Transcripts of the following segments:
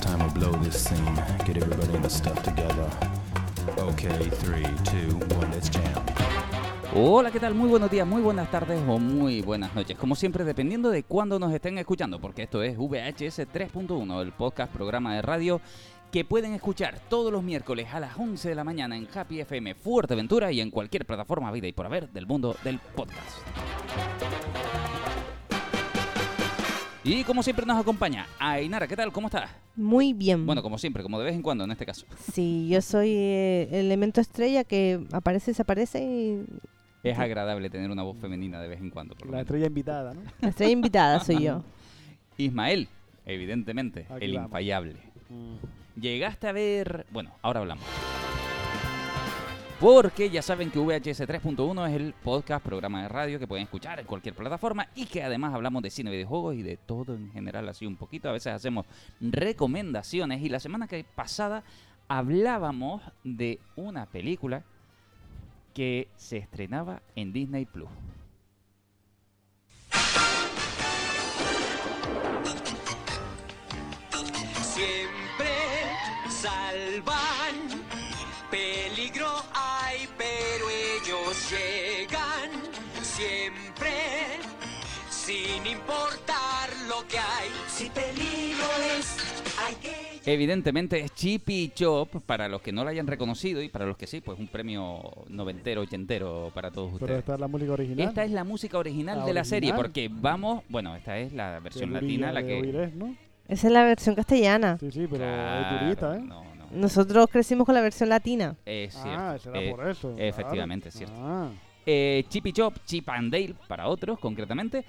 Time we blow this scene. Get everybody in the stuff together. Okay, three, two, one, let's jam. Hola, ¿qué tal? Muy buenos días, muy buenas tardes o muy buenas noches. Como siempre, dependiendo de cuándo nos estén escuchando, porque esto es VHS 3.1, el podcast programa de radio que pueden escuchar todos los miércoles a las 11 de la mañana en Happy FM Fuerteventura y en cualquier plataforma vida y por haber del mundo del podcast. Y como siempre nos acompaña Ainara, ¿qué tal? ¿Cómo estás? Muy bien. Bueno, como siempre, como de vez en cuando en este caso. Sí, yo soy eh, el elemento estrella que aparece, desaparece y Es agradable tener una voz femenina de vez en cuando. Por lo La menos. estrella invitada, ¿no? la estrella invitada soy yo. Ismael, evidentemente, Aquí el vamos. infallable. Mm. Llegaste a ver... Bueno, ahora hablamos. Porque ya saben que VHS 3.1 es el podcast, programa de radio que pueden escuchar en cualquier plataforma y que además hablamos de cine, videojuegos y de todo en general así un poquito. A veces hacemos recomendaciones y la semana que pasada hablábamos de una película que se estrenaba en Disney Plus. Siempre salvan, sin importar lo que hay. Si peligro es, hay que Evidentemente es Chippy Chop, para los que no lo hayan reconocido y para los que sí, pues un premio noventero, ochentero para todos Pero ustedes. esta es la música original. Esta es la música original La de la serie, original. porque vamos, bueno, esta es la versión latina, la que... Oirés, ¿no? Esa es la versión castellana. Sí, sí, pero Claro, es durita, ¿eh? No, no, Nosotros crecimos con la versión latina. es cierto. ah, será eh, por eso. claro. efectivamente, es cierto. Ah, Eh, Chippy Chop, Chip and Dale, para otros concretamente,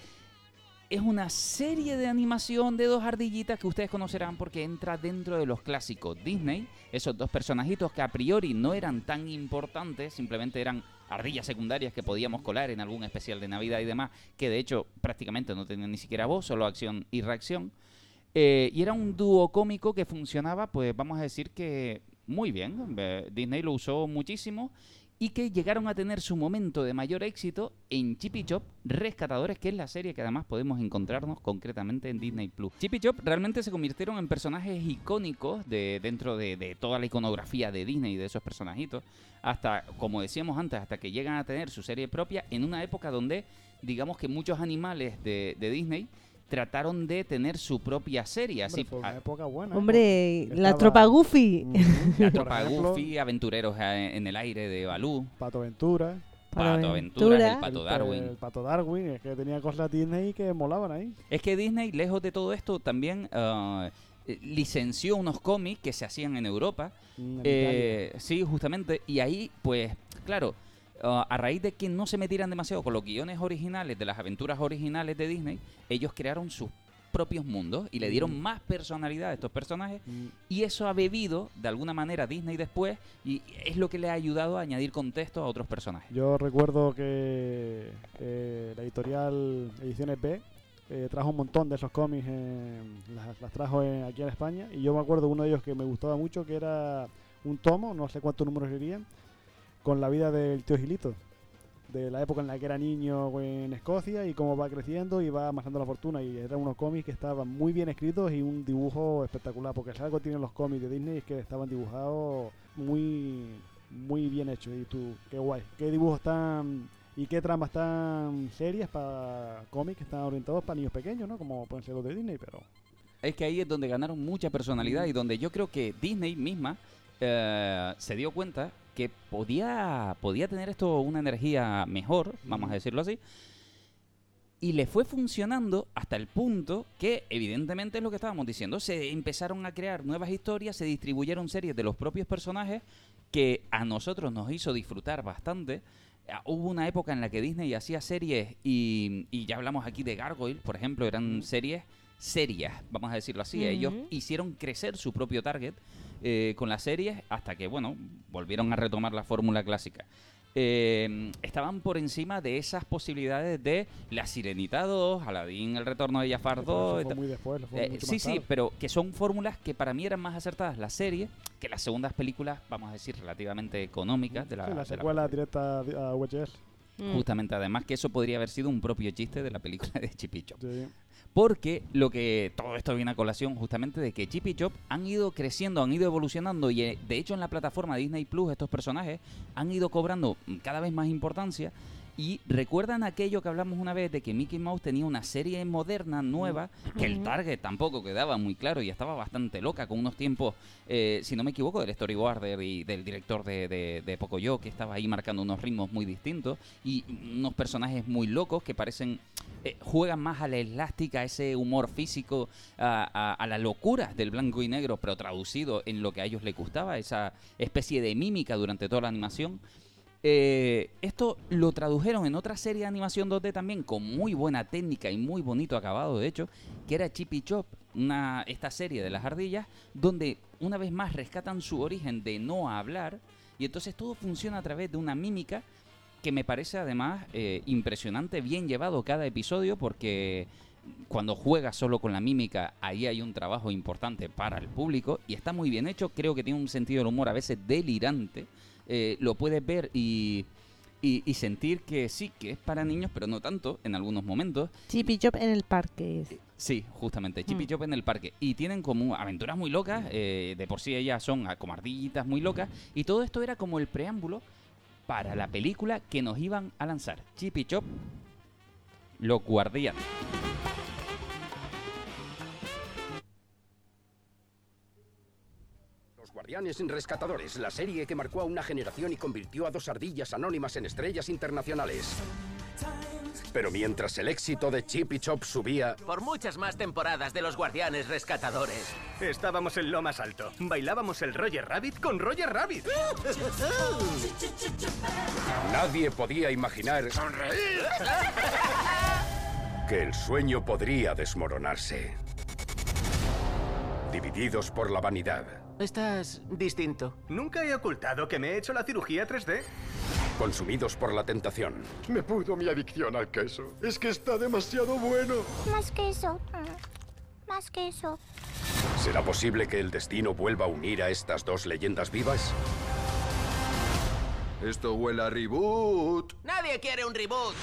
es una serie de animación de dos ardillitas que ustedes conocerán porque entra dentro de los clásicos Disney. Esos dos personajitos que a priori no eran tan importantes, simplemente eran ardillas secundarias que podíamos colar en algún especial de Navidad y demás, que de hecho prácticamente no tenían ni siquiera voz, solo acción y reacción. Eh, y era un dúo cómico que funcionaba, pues vamos a decir que muy bien. Eh, Disney lo usó muchísimo y que llegaron a tener su momento de mayor éxito en Chip y Chop Rescatadores, que es la serie que además podemos encontrarnos concretamente en Disney Plus. Chip y Chop realmente se convirtieron en personajes icónicos de, dentro de, de toda la iconografía de Disney y de esos personajitos, hasta, como decíamos antes, hasta que llegan a tener su serie propia en una época donde, digamos que muchos animales de, de Disney trataron de tener su propia serie, hombre, así fue una a- época buena. Hombre, la tropa Goofy. La tropa ejemplo, Goofy, aventureros eh, en el aire de Balú, Pato Ventura. Pato Aventuras, el Pato Darwin. El Pato Darwin, es que tenía cosas Disney que molaban ahí. Es que Disney, lejos de todo esto, también ah, eh, licenció unos cómics que se hacían en Europa. Mm, en Eh, sí, justamente. Y ahí, pues, claro, ah, a raíz de que no se metieran demasiado con los guiones originales de las aventuras originales de Disney, ellos crearon sus propios mundos y le dieron Mm. más personalidad a estos personajes. Mm, y eso ha bebido de alguna manera a Disney después y es lo que le ha ayudado a añadir contexto a otros personajes. Yo recuerdo que eh, la editorial Ediciones B eh, trajo un montón de esos cómics, en- las, las trajo en- aquí en España y yo me acuerdo uno de ellos que me gustaba mucho que era un tomo, no sé cuántos números serían, con la vida del tío Gilito, de la época en la que era niño en Escocia y cómo va creciendo y va amasando la fortuna. Y eran unos cómics que estaban muy bien escritos y un dibujo espectacular, porque si algo tienen los cómics de Disney es que estaban dibujados muy muy bien hechos. Y tú, qué guay, qué dibujos tan y qué tramas tan serias para cómics que están orientados para niños pequeños, ¿no? Como pueden ser los de Disney, pero Es que ahí es donde ganaron mucha personalidad y donde yo creo que Disney misma eh, se dio cuenta que podía, podía tener esto una energía mejor, vamos a decirlo así, y le fue funcionando hasta el punto que, evidentemente es lo que estábamos diciendo, se empezaron a crear nuevas historias, se distribuyeron series de los propios personajes que a nosotros nos hizo disfrutar bastante. Ah, Hubo una época en la que Disney hacía series y, y ya hablamos aquí de Gargoyle, por ejemplo, eran series serias, vamos a decirlo así. Ellos hicieron crecer su propio target eh, con las series hasta que, bueno, volvieron a retomar la fórmula clásica. Eh, estaban por encima de esas posibilidades de La Sirenita 2, Aladdin, El Retorno de Jafar pero 2. eso y fue tal. muy después. fue Eh, mucho sí, más sí, tarde. pero que son fórmulas que para mí eran más acertadas la serie que las segundas películas, vamos a decir, relativamente económicas de la, Sí, la de la secuela directa a VHS. Mm. Justamente, además que eso podría haber sido un propio chiste de la película de Chipicho. Sí. Porque lo que todo esto viene a colación justamente de que Chip y Chop han ido creciendo, han ido evolucionando y eh, de hecho en la plataforma Disney Plus estos personajes han ido cobrando cada vez más importancia y recuerdan aquello que hablamos una vez de que Mickey Mouse tenía una serie moderna, nueva, que el target tampoco quedaba muy claro y estaba bastante loca, con unos tiempos, eh, si no me equivoco, del storyboarder y del director de, de, de Pocoyo, que estaba ahí marcando unos ritmos muy distintos y unos personajes muy locos que parecen, eh, juegan más a la elástica, a ese humor físico, a, a- a la locura del blanco y negro, pero traducido en lo que a ellos les gustaba, esa especie de mímica durante toda la animación. Eh, esto lo tradujeron en otra serie de animación 2D también con muy buena técnica y muy bonito acabado, de hecho, que era Chip y Chop, una, esta serie de las ardillas, donde una vez más rescatan su origen de no hablar y entonces todo funciona a través de una mímica que me parece además eh, impresionante, bien llevado cada episodio porque cuando juegas solo con la mímica, ahí hay un trabajo importante para el público y está muy bien hecho. Creo que tiene un sentido del humor a veces delirante. Eh, lo puedes ver y, y- y sentir que sí, que es para niños, pero no tanto en algunos momentos. Chip y Chop en el parque. es. Sí, justamente, Chip y Mm. Chop en el parque. Y tienen como aventuras muy locas, eh, de por sí ellas son como ardillitas muy locas. Y todo esto era como el preámbulo para la película que nos iban a lanzar. Chip y Chop, los guardianes. Guardianes Rescatadores, la serie que marcó a una generación y convirtió a dos ardillas anónimas en estrellas internacionales. Pero mientras el éxito de Chip y Chop subía, Por muchas más temporadas de los Guardianes Rescatadores. Estábamos en lo más alto. Bailábamos el Roger Rabbit con Roger Rabbit. nadie podía imaginar que el sueño podría desmoronarse. Divididos por la vanidad, Estás distinto. Nunca he ocultado que me he hecho la cirugía 3D. consumidos por la tentación, Me pudo mi adicción al queso. Es que está demasiado bueno. Más que eso. mm, Más que eso. ¿será posible que el destino vuelva a unir a estas dos leyendas vivas? Esto huele a reboot. Nadie quiere un reboot.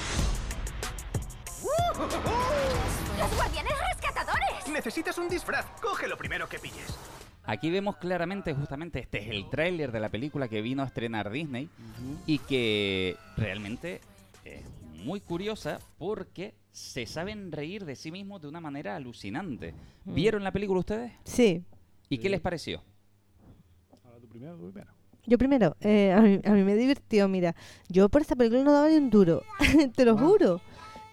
¡Los guardianes rescatadores! Necesitas un disfraz. Coge lo primero que pilles. Aquí vemos claramente, justamente, este es el tráiler de la película que vino a estrenar Disney y que realmente es muy curiosa porque se saben reír de sí mismos de una manera alucinante. Mm. ¿Vieron la película ustedes? Sí. ¿Y qué les pareció? Ahora tú primero, tú primero. Yo primero, eh, a, mí, a mí me divirtió, mira. Yo por esta película no daba ni un duro, te lo Ah. juro.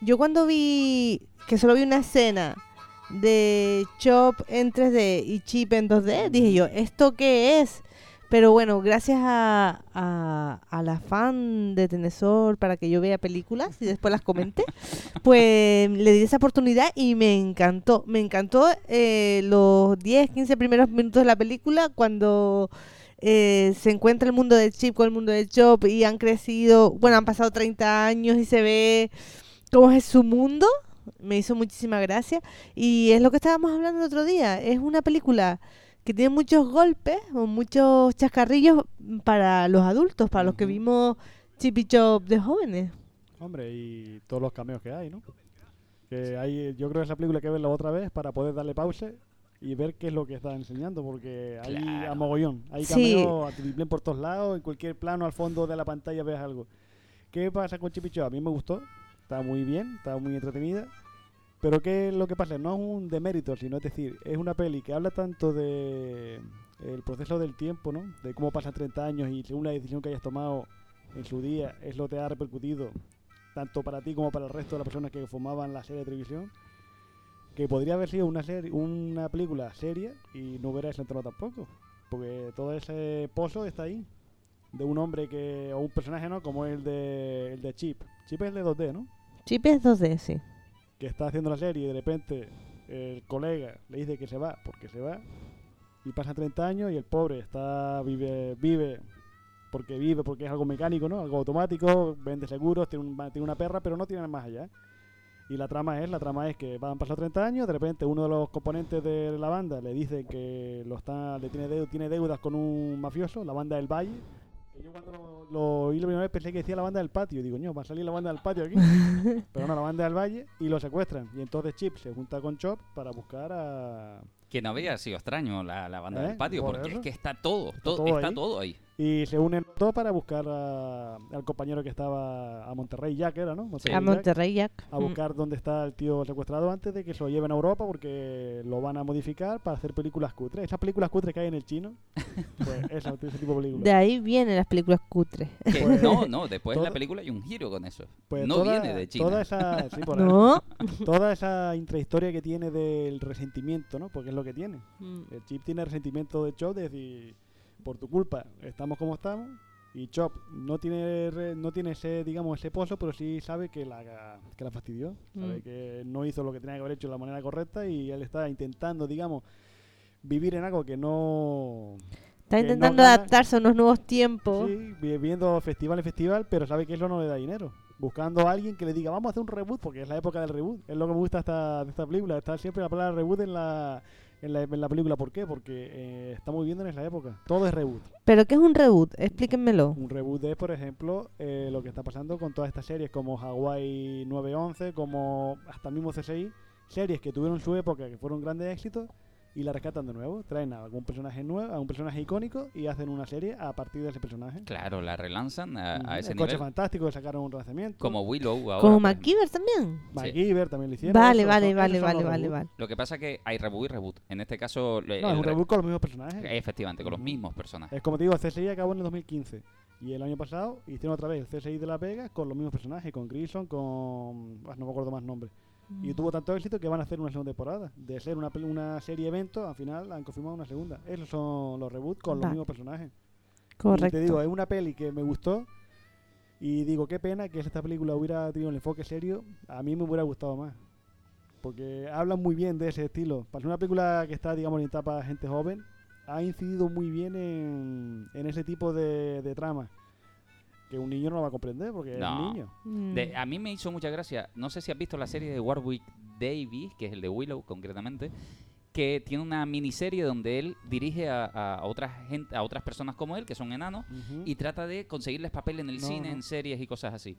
Yo cuando vi, que solo vi una escena de Chop en 3D y Chip en 2D, dije yo, ¿esto qué es? Pero bueno, gracias a, a, al afán de Tenesor para que yo vea películas y después las comente, pues le di esa oportunidad y me encantó. Me encantó eh, los 10, 15 primeros minutos de la película cuando eh, se encuentra el mundo de Chip con el mundo de Chop y han crecido, bueno, han pasado 30 años y se ve cómo es su mundo. Me hizo muchísima gracia. Y es lo que estábamos hablando el otro día. Es una película que tiene muchos golpes o muchos chascarrillos para los adultos, para los que vimos Chip y Chop de jóvenes. Hombre, y todos los cameos que hay, ¿no? Que hay, yo creo que es la película que verla otra vez para poder darle pause y ver qué es lo que está enseñando, porque hay Claro. a mogollón. Hay Sí. cameos a tutiplén por todos lados, en cualquier plano al fondo de la pantalla ves algo. ¿Qué pasa con Chip y Chop? A mí me gustó, está muy bien, está muy entretenida. Pero ¿qué es lo que pasa? No es un demérito, sino es decir, es una peli que habla tanto de el proceso del tiempo, ¿no? De cómo pasan 30 años y según la decisión que hayas tomado en su día es lo que ha repercutido tanto para ti como para el resto de las personas que formaban la serie de televisión, que podría haber sido una serie, una película seria y no hubiera entrado tampoco, porque todo ese pozo está ahí de un hombre que o un personaje, ¿no? Como el de el de Chip. Chip es el de 2D, ¿no? Chip es 2D, sí. que está haciendo la serie y de repente el colega le dice que se va porque se va y pasan 30 años y el pobre está vive vive porque vive porque es algo mecánico no algo automático vende seguros tiene, un- tiene una perra pero no tiene más allá y la trama es la trama es que van pasar 30 años de repente uno de los componentes de la banda le dice que lo está le tiene deu- tiene deudas con un mafioso la banda del Valle Yo cuando lo, lo oí la primera vez pensé que decía la banda del patio. Digo, no, va a salir la banda del patio aquí. Pero no, la banda del valle y lo secuestran. Y entonces Chip se junta con Chop para buscar a... Que no había sido extraño la, la banda ¿Eh? del patio, Por porque eso. es que está todo, todo, todo está ahí. todo ahí. Y se unen todos para buscar a- al compañero que estaba a Monterrey, Jack era, ¿no? A Jack, Monterrey Jack. A buscar dónde está el tío secuestrado antes de que se lo lleven a Europa porque lo van a modificar para hacer películas cutres. Esas películas cutres que hay en el chino, pues esa, ese tipo de películas. De ahí vienen las películas cutres. Pues- no, no, después en la película hay un giro con eso. Pues no toda, viene de China. Toda esa, sí, por No. toda esa intrahistoria que tiene del resentimiento, ¿no? Porque es lo que tiene. Mm. El Chip tiene resentimiento de Chop de decir, por tu culpa estamos como estamos. Y Chop no tiene no tiene ese, digamos, ese pozo, pero sí sabe que la, que la fastidió. Sabe Mm. que no hizo lo que tenía que haber hecho de la manera correcta y él está intentando, digamos, vivir en algo que no... Está que no intentando gana. adaptarse a unos nuevos tiempos. Sí, vi- viendo festival en festival, pero sabe que eso no le da dinero. Buscando a alguien que le diga, vamos a hacer un reboot, porque es la época del reboot. Es lo que me gusta esta, de esta película. Está siempre la palabra reboot en la, en la, en la película. ¿Por qué? Porque eh, estamos viviendo en esa época. Todo es reboot. ¿Pero qué es un reboot? Explíquenmelo. Un reboot es, por ejemplo, eh, lo que está pasando con todas estas series como Hawaii 911, como hasta mismo CSI. Series que tuvieron su época, que fueron grandes éxitos, y la rescatan de nuevo. Traen a algún personaje nuevo, a un personaje icónico, y hacen una serie a partir de ese personaje. Claro, la relanzan a, a ese el coche nivel. fantástico, le sacaron un lanzamiento. Como Willow ahora. Como. MacGyver también. MacGyver también lo hicieron. Vale, eso, vale, son- vale, son vale, vale, vale. Lo que pasa que hay reboot y reboot. En este caso... No, es un re- reboot con los mismos personajes. Efectivamente, con los mismos personajes. Es como te digo, CSI acabó en el 2015. Y el año pasado hicieron otra vez el CSI de La Vega con los mismos personajes, con Grison, con... ah, no me acuerdo más nombres. Mm. Y tuvo tanto éxito que van a hacer una segunda temporada. De ser una, una serie evento, al final han confirmado una segunda. Esos son los reboots con los mismos personajes. Correcto. Y te digo, es una peli que me gustó. Y digo, qué pena que esta película hubiera tenido un enfoque serio. A mí me hubiera gustado más. Porque hablan muy bien de ese estilo. Para ser una película que está, digamos, orientada para gente joven, ha incidido muy bien en, en ese tipo de, de trama. Que un niño no va a comprender porque es un niño. Mm. De- a mí me hizo mucha gracia. No sé si has visto la serie de Warwick Davis, que es el de Willow concretamente, que tiene una miniserie donde él dirige a, otras gente, a otras personas como él, que son enanos, y trata de conseguirles papel en el No, cine, no. en series y cosas así.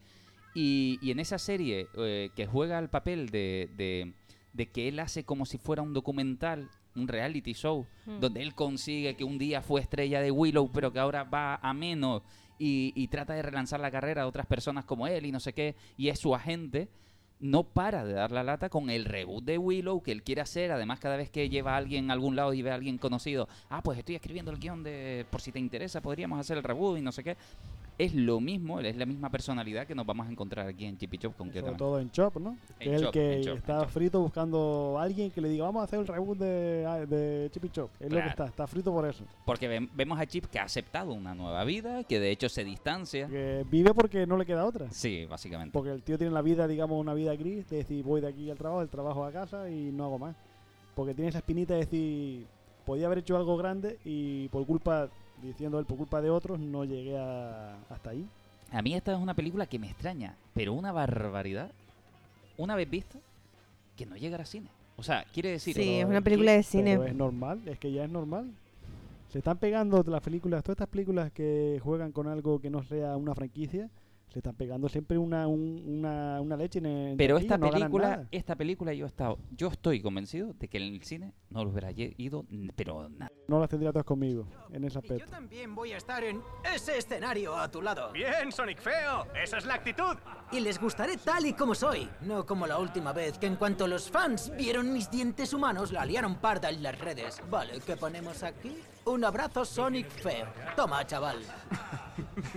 Y, y en esa serie eh, que juega el papel de, de, de que él hace como si fuera un documental, un reality show, Mm. donde él consigue que un día fue estrella de Willow, pero que ahora va a menos y, y trata de relanzar la carrera de otras personas como él y no sé qué, y es su agente. No para de dar la lata con el reboot de Willow que él quiere hacer. Además, cada vez que lleva a alguien a algún lado y ve a alguien conocido, ah, pues estoy escribiendo el guion de por si te interesa, podríamos hacer el reboot y no sé qué. Es lo mismo, es la misma personalidad que nos vamos a encontrar aquí en Chippy Chop Sobre concretamente. todo en Chop, ¿no? Que En es el que Chop, está frito buscando a alguien que le diga, vamos a hacer el reboot de, ah, de Chip y Chop. Es lo que está, está frito por eso. Porque vemos a Chip que ha aceptado una nueva vida, que de hecho se distancia. Que vive porque no le queda otra. Sí, básicamente. Porque el tío tiene la vida, digamos, una vida gris, de decir, voy de aquí al trabajo, del trabajo a casa y no hago más. Porque tiene esa espinita de decir, podía haber hecho algo grande y por culpa, diciendo él, por culpa de otros, no llegué a- hasta ahí. A mí esta es una película que me extraña, pero una barbaridad, una vez vista, que no llegará a cine. O sea, quiere decir... Sí, es una película que- de cine. Pero es normal, es que ya es normal. Se están pegando las películas, todas estas películas que juegan con algo que no sea una franquicia, se están pegando siempre una, un- una, una leche en en Pero esta no película, esta película yo he estado, yo estoy convencido de que en el cine no lo hubiera ido, pero nada. No las tendría todas conmigo en ese Yo aspecto. también voy a estar en ese escenario a tu lado. Bien, Sonic Feo. Esa es la actitud. Y les gustaré tal y como soy. No como la última vez que en cuanto los fans vieron mis dientes humanos la liaron parda en las redes. Vale, ¿qué ponemos aquí? Un abrazo Sonic Feo. Toma, chaval.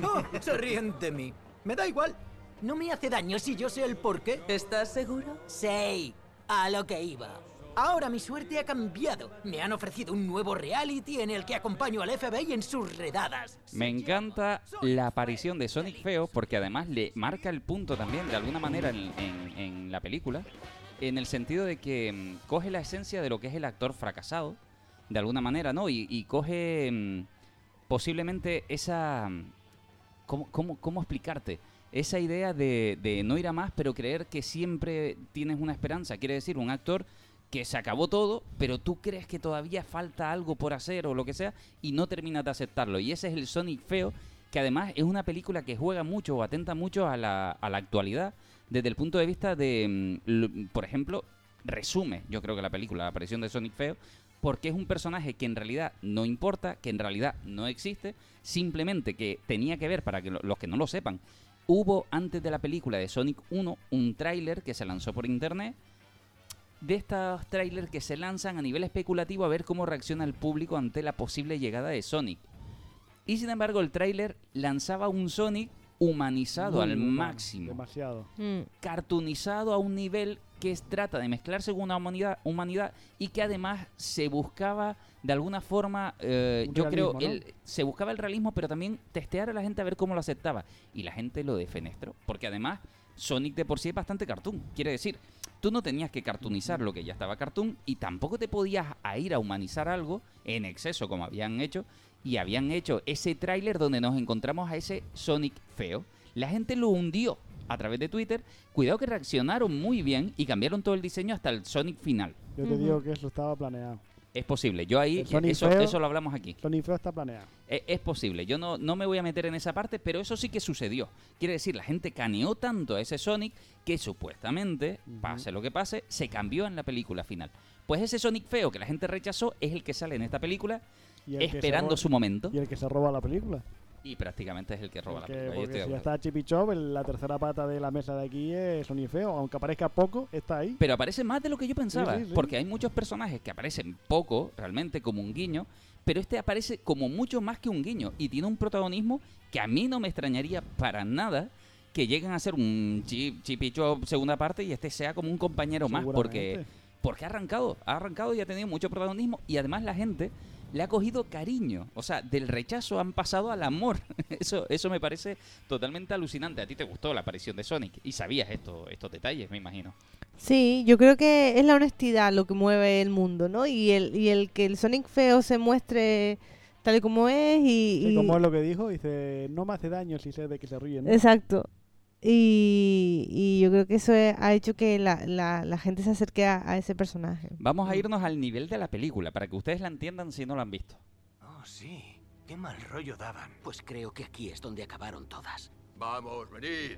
Oh, se ríen de mí. Me da igual. No me hace daño si yo sé el por qué. ¿Estás seguro? Sí, a lo que iba. Ahora mi suerte ha cambiado. Me han ofrecido un nuevo reality en el que acompaño al FBI en sus redadas. Me encanta la aparición de Sonic Feo porque además le marca el punto también de alguna manera en, en- en la película, en el sentido de que mm, coge la esencia de lo que es el actor fracasado, de alguna manera, ¿no? Y, y coge mm, posiblemente esa... ¿Cómo, explicarte? Esa idea de, no ir a más, pero creer que siempre tienes una esperanza. Quiere decir, un actor que se acabó todo, pero tú crees que todavía falta algo por hacer o lo que sea, y no terminas de aceptarlo. Y ese es el Sonic feo que además es una película que juega mucho o atenta mucho a la, actualidad desde el punto de vista de, mm, por ejemplo, resume, yo creo que la película, la aparición de Sonic Feo, porque es un personaje que en realidad no importa, que en realidad no existe, simplemente que tenía que ver, para que lo- los que no lo sepan, hubo antes de la película de Sonic 1 un tráiler que se lanzó por internet de estos trailers que se lanzan a nivel especulativo a ver cómo reacciona el público ante la posible llegada de Sonic. Y sin embargo el tráiler lanzaba un Sonic humanizado Muy al humano, máximo Demasiado. Mm. cartoonizado a un nivel que trata de mezclarse con una humanidad, humanidad y que además se buscaba de alguna forma, eh, yo creo, el- se buscaba el realismo, pero también testear a la gente a ver cómo lo aceptaba. Y la gente lo defenestró, porque además Sonic de por sí es bastante cartoon. Quiere decir, tú no tenías que cartoonizar lo que ya estaba cartoon y tampoco te podías a ir a humanizar algo en exceso como habían hecho. Y habían hecho ese tráiler donde nos encontramos a ese Sonic feo. La gente lo hundió a través de Twitter. Cuidado que reaccionaron muy bien y cambiaron todo el diseño hasta el Sonic final. Yo te digo que eso estaba planeado. Es posible. Yo ahí, eso, feo- eso lo hablamos aquí. Sonic Feo está planeado. E- Es posible, yo no, no me voy a meter en esa parte, pero eso sí que sucedió. Quiere decir, la gente caneó tanto a ese Sonic que supuestamente, pase lo que pase, se cambió en la película final. Pues ese Sonic feo que la gente rechazó es el que sale en esta película, esperando roba- su momento, Y el que se roba la película. y prácticamente es el que roba la película. porque si ya acuerdo. está Chippy Chop, el- la tercera pata de la mesa de aquí es Sonic Feo. Aunque aparezca poco, está ahí. Pero aparece más de lo que yo pensaba, sí, sí. porque hay muchos personajes que aparecen poco, realmente como un guiño, pero este aparece como mucho más que un guiño y tiene un protagonismo que a mí no me extrañaría para nada que lleguen a ser un chip, chip y chop segunda parte y este sea como un compañero más, porque, porque ha arrancado, ha arrancado y ha tenido mucho protagonismo y además la gente le ha cogido cariño, o sea, del rechazo han pasado al amor. Eso, eso me parece totalmente alucinante. A ti te gustó la aparición de Sonic y sabías esto, estos detalles, me imagino. Sí, yo creo que es la honestidad lo que mueve el mundo, ¿no? Y el, y el que el Sonic feo se muestre tal y como es y... Sí, como es lo que dijo, dice, no me hace daño si sé de que se ríen. ¿no? Exacto. Y, y yo creo que eso es- ha hecho que la, la, la gente se acerque a, a ese personaje. Vamos a irnos al nivel de la película para que ustedes la entiendan si no la han visto. Oh, sí. Qué mal rollo daban. Pues creo que aquí es donde acabaron todas. Vamos, venid.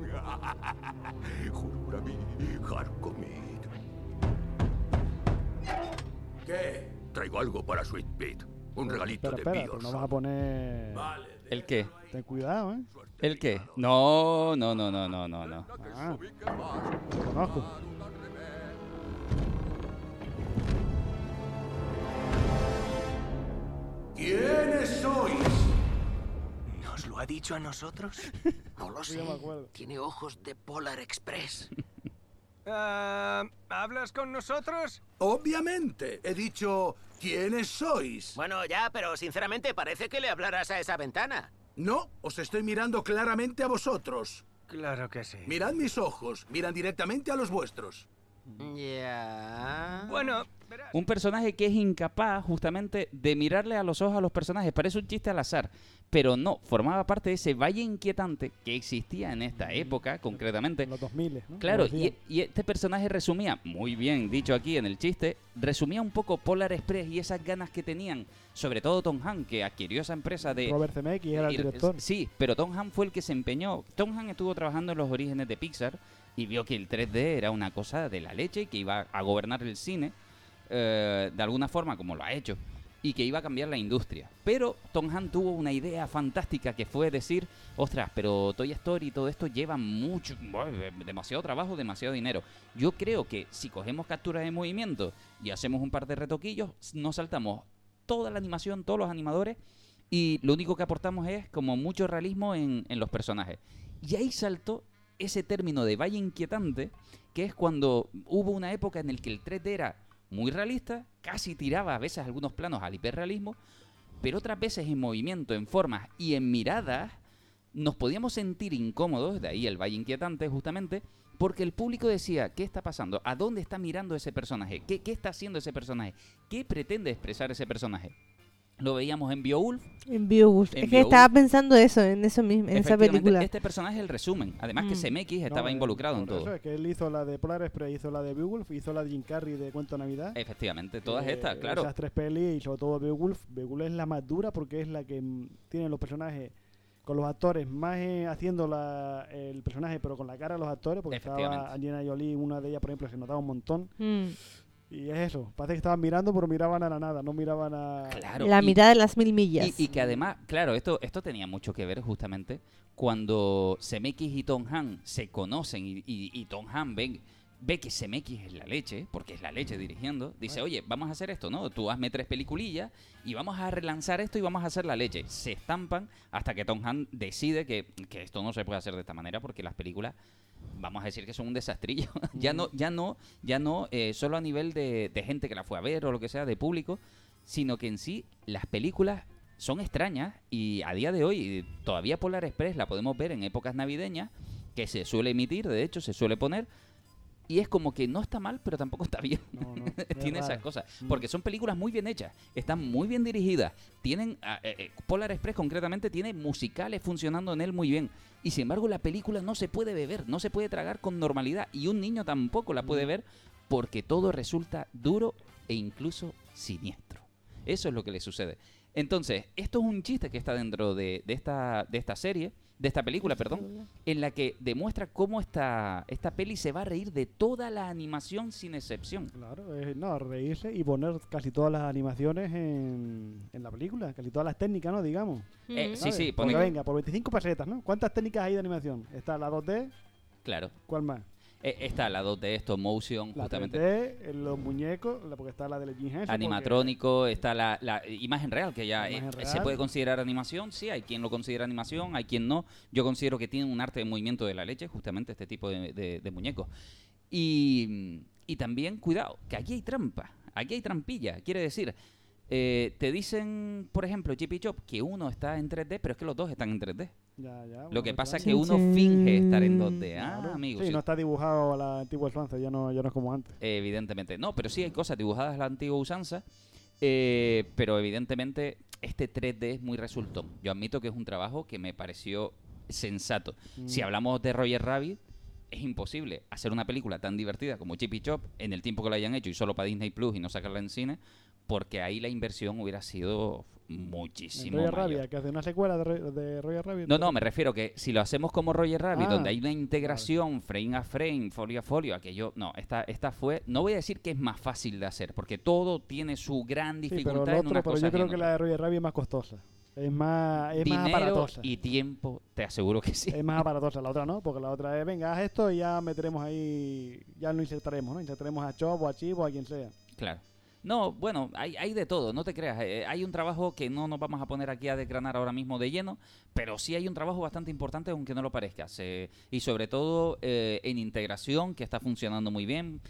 Jura mí, Harkomid. ¿Qué? Traigo algo para Sweet Pete. Un regalito Espera, de espera, míos. pero no vas a poner... ¿El qué? Ten cuidado, ¿eh? ¿El qué? No, no, no, no, no, no, no. Ah, conozco. ¿Quiénes sois? ¿Nos lo ha dicho a nosotros? No lo sé. me acuerdo. Tiene ojos de Polar Express. Ah, ¿Hablas con nosotros? Obviamente. He dicho, ¿quiénes sois? Bueno, ya, pero sinceramente parece que le hablaras a esa ventana. No, os estoy mirando claramente a vosotros. Claro que sí. Mirad mis ojos, miran directamente a los vuestros. Ya. Bueno, Un personaje que es incapaz justamente de mirarle a los ojos a los personajes. Parece un chiste al azar. Pero no, formaba parte de ese valle inquietante que existía en esta época, concretamente. En los 2000, ¿no? Claro, y, y este personaje resumía, muy bien dicho aquí en el chiste, resumía un poco Polar Express y esas ganas que tenían, sobre todo Tom Hanks, que adquirió esa empresa de... Robert Zemeckis era el director. Sí, pero Tom Hanks fue el que se empeñó. Tom Hanks estuvo trabajando en los orígenes de Pixar y vio que el 3D era una cosa de la leche y que iba a gobernar el cine eh, de alguna forma, como lo ha hecho, y que iba a cambiar la industria. Pero Tom Hanks tuvo una idea fantástica que fue decir, ostras, pero Toy Story y todo esto lleva mucho, demasiado trabajo, demasiado dinero. Yo creo que si cogemos capturas de movimiento y hacemos un par de retoquillos, nos saltamos toda la animación, todos los animadores, y lo único que aportamos es como mucho realismo en, en los personajes. Y ahí saltó ese término de valle inquietante, que es cuando hubo una época en el que el 3D era muy realista, casi tiraba a veces algunos planos al hiperrealismo, pero otras veces en movimiento, en formas y en miradas nos podíamos sentir incómodos, de ahí el valle inquietante justamente, porque el público decía, ¿qué está pasando? ¿A dónde está mirando ese personaje? ¿Qué, qué está haciendo ese personaje? ¿Qué pretende expresar ese personaje? Lo veíamos en Beowulf, En Beowulf. En Es que Beowulf. estaba pensando eso, en eso mismo, en esa película. Este personaje es el resumen. Además que Mm. Zemeckis No, estaba eh, involucrado en por Eso todo. es que él hizo la de Polar Express, hizo la de Beowulf, hizo la de Jim Carrey de Cuento Navidad. Efectivamente, todas Eh, estas, claro. Esas tres pelis y sobre todo Beowulf. Beowulf es la más dura porque es la que tiene los personajes con los actores, más eh, haciendo la- el personaje, pero con la cara de los actores, porque estaba. Angelina Jolie, una de ellas, por ejemplo, se notaba un montón. Mm. Y es eso, parece que estaban mirando, pero miraban a la nada, no miraban a... Claro, La y- mitad de las mil millas. Y, y que además, claro, esto, esto tenía mucho que ver justamente cuando Zemeckis y Tom Han se conocen y, y, y Tom Han ve, ve que Zemeckis es la leche, porque es la leche dirigiendo, dice, oye, vamos a hacer esto, ¿no? Tú hazme tres peliculillas y vamos a relanzar esto y vamos a hacer la leche. Se estampan hasta que Tom Han decide que, que esto no se puede hacer de esta manera porque las películas vamos a decir que son un desastrillo. ya no, ya no, ya no eh, solo a nivel de, de gente que la fue a ver o lo que sea, de público, sino que en sí las películas son extrañas y a día de hoy todavía Polar Express la podemos ver en épocas navideñas, que se suele emitir, de hecho se suele poner, y es como que no está mal, pero tampoco está bien. Tiene esas cosas. Mm. Porque son películas muy bien hechas, están muy bien dirigidas. Tienen. ah, eh, eh, Polar Express concretamente tiene musicales funcionando en él muy bien. Y sin embargo, la película no se puede beber, no se puede tragar con normalidad. Y un niño tampoco la puede ver porque todo resulta duro e incluso siniestro. Eso es lo que le sucede. Entonces, esto es un chiste que está dentro de, de esta, de esta serie, de esta película, perdón, en la que demuestra cómo esta, esta peli se va a reír de toda la animación sin excepción. Claro, es, no, reírse y poner casi todas las animaciones en, en la película, casi todas las técnicas, ¿no? Digamos. Eh, sí, sí, Porque pone- venga, por 25 pesetas, ¿no? ¿Cuántas técnicas hay de animación? Está la 2D, Claro. ¿cuál más? Eh, está la 2D, stop motion, La justamente. 3D, eh, los muñecos, la- porque está la de porque- Animatrónico, está la, la imagen real, que ya eh, se puede considerar animación, sí, hay quien lo considera animación, hay quien no. Yo considero que tiene un arte de movimiento de la leche, justamente este tipo de, de- de muñecos. Y, y también, cuidado, que aquí hay trampa, aquí hay trampilla, quiere decir, eh, te dicen, por ejemplo, y Chop, que uno está en 3D, pero es que los dos están en 3D. Ya, ya, Lo que pasa es que uno finge estar en 2D. Ah, Claro. amigos. Sí, sí. no está dibujado a la antigua usanza, ya no, ya no es como antes. Evidentemente. No, pero sí hay cosas dibujadas a la antigua usanza. eh, pero evidentemente este 3D es muy resultón. Yo admito que es un trabajo que me pareció sensato. Si Mm. hablamos de Roger Rabbit, es imposible hacer una película tan divertida como Chip y Chop en el tiempo que la hayan hecho y solo para Disney Plus y no sacarla en cine, porque ahí la inversión hubiera sido muchísimo Roger mayor. Rabbit, que hace una secuela de, de Roger Rabbit. No, no, me refiero que si lo hacemos como Roger Rabbit, Ah, donde hay una integración frame a frame, folio a folio, aquello, no, esta, esta fue, no voy a decir que es más fácil de hacer, porque todo tiene su gran Sí, pero, dificultad el en otro, una pero cosa yo creo que la de Roger Rabbit es más costosa. Es más, es más Dinero aparatosa. y tiempo, te aseguro que sí. Es más aparatosa. La otra no, porque la otra es, venga, haz esto y ya meteremos ahí, ya lo insertaremos, ¿no? Insertaremos a Chop o a Chip o a quien sea. Claro. No, bueno, hay, hay de todo, no te creas. eh, hay un trabajo que no nos vamos a poner aquí a desgranar ahora mismo de lleno, pero sí hay un trabajo bastante importante, aunque no lo parezca. y sobre todo eh, en integración, que está funcionando muy bien.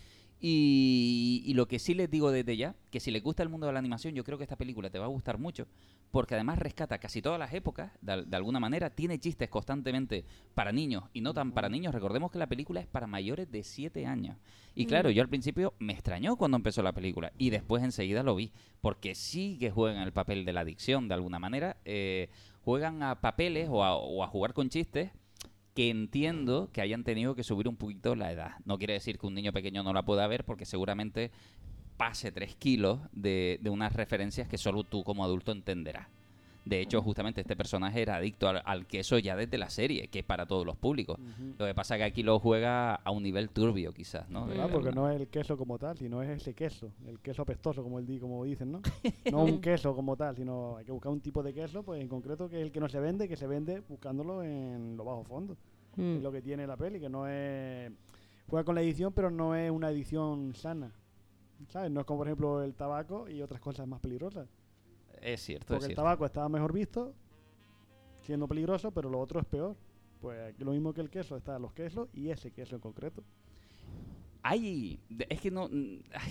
Y, y lo que sí les digo desde ya, que si les gusta el mundo de la animación, yo creo que esta película te va a gustar mucho, porque además rescata casi todas las épocas, de, al- de alguna manera, tiene chistes constantemente para niños y no tan para niños. Recordemos que la película es para mayores de 7 años. Y claro, yo al principio me extrañó cuando empezó la película y después enseguida lo vi, porque sí que juegan el papel de la adicción de alguna manera, eh, juegan a papeles o a, o a jugar con chistes que entiendo que hayan tenido que subir un poquito la edad. No quiere decir que un niño pequeño no la pueda ver porque seguramente pase 3 kilos de, de unas referencias que solo tú como adulto entenderás. De hecho, justamente este personaje era adicto al, al queso ya desde la serie, que es para todos los públicos. Lo que pasa es que aquí lo juega a un nivel turbio, quizás, ¿no? De Porque no es el queso como tal, sino es ese queso, el queso apestoso, como, el, di- como dicen, ¿no? No un queso como tal, sino hay que buscar un tipo de queso, pues en concreto que es el que no se vende, que se vende buscándolo en los bajos fondos. Mm. Es lo que tiene la peli, que no es... Juega con la edición, pero no es una edición sana. ¿Sabes? No es como, por ejemplo, el tabaco y otras cosas más peligrosas. Es cierto, Porque es el cierto. tabaco estaba mejor visto, siendo peligroso, pero lo otro es peor. Pues aquí lo mismo que el queso, está los quesos y ese queso en concreto. Hay. Es que no,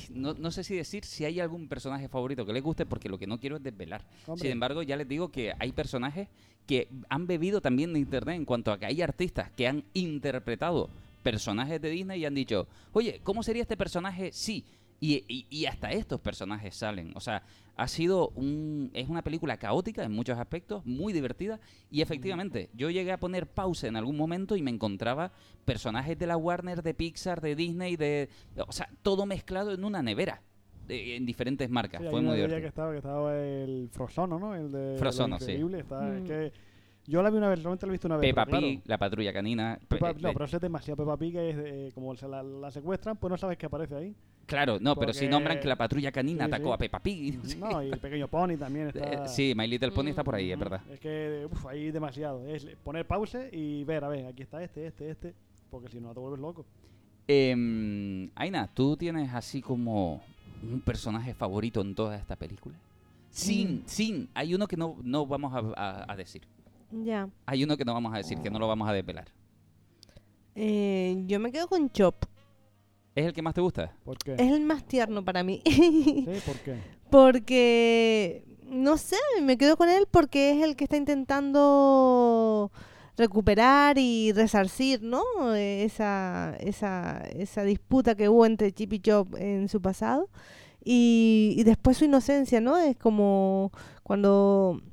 no. No sé si decir si hay algún personaje favorito que les guste, porque lo que no quiero es desvelar. Hombre. Sin embargo, ya les digo que hay personajes que han bebido también de internet en cuanto a que hay artistas que han interpretado personajes de Disney y han dicho, oye, ¿cómo sería este personaje si? Y, y- y hasta estos personajes salen. O sea, ha sido un. Es una película caótica en muchos aspectos, muy divertida. Y efectivamente, yo llegué a poner pausa en algún momento y me encontraba personajes de la Warner, de Pixar, de Disney, de. O sea, todo mezclado en una nevera. de- en diferentes marcas. Sí, Fue muy divertido. que estaba, que estaba el Frozono, ¿no? El de Frozono, Lo sí. Increíble, está- es Mm. que Yo la vi una vez, solamente la he visto una vez. Peppa pero Pig, claro, la patrulla canina. pe- Peppa- eh, no, eh, pero eso es demasiado Peppa Pig, es de- como se la, la secuestran, pues no sabes qué aparece ahí. Claro, no, pero si porque- nombran que la patrulla canina Sí, atacó sí. a Peppa Pig. No, y el pequeño Pony también Eh, está... sí, My Little Pony está por ahí, es verdad. Es que uf, ahí demasiado. Es poner pause y ver, a ver, aquí está este, este, este, porque si no te vuelves loco. Em, Aina, ¿tú tienes así como un personaje favorito en toda esta película? Sin, sin, hay uno que no, no vamos a, a- a decir. Ya. Hay uno que no vamos a decir, que no lo vamos a desvelar. Eh, yo me quedo con Chop. ¿Es el que más te gusta? ¿Por qué? Es el más tierno para mí. ¿Sí? ¿Por qué? Porque, no sé, me quedo con él porque es el que está intentando recuperar y resarcir, ¿no? Esa, esa, esa disputa que hubo entre Chip y Chop en su pasado. Y, y después su inocencia, ¿no? Es como cuando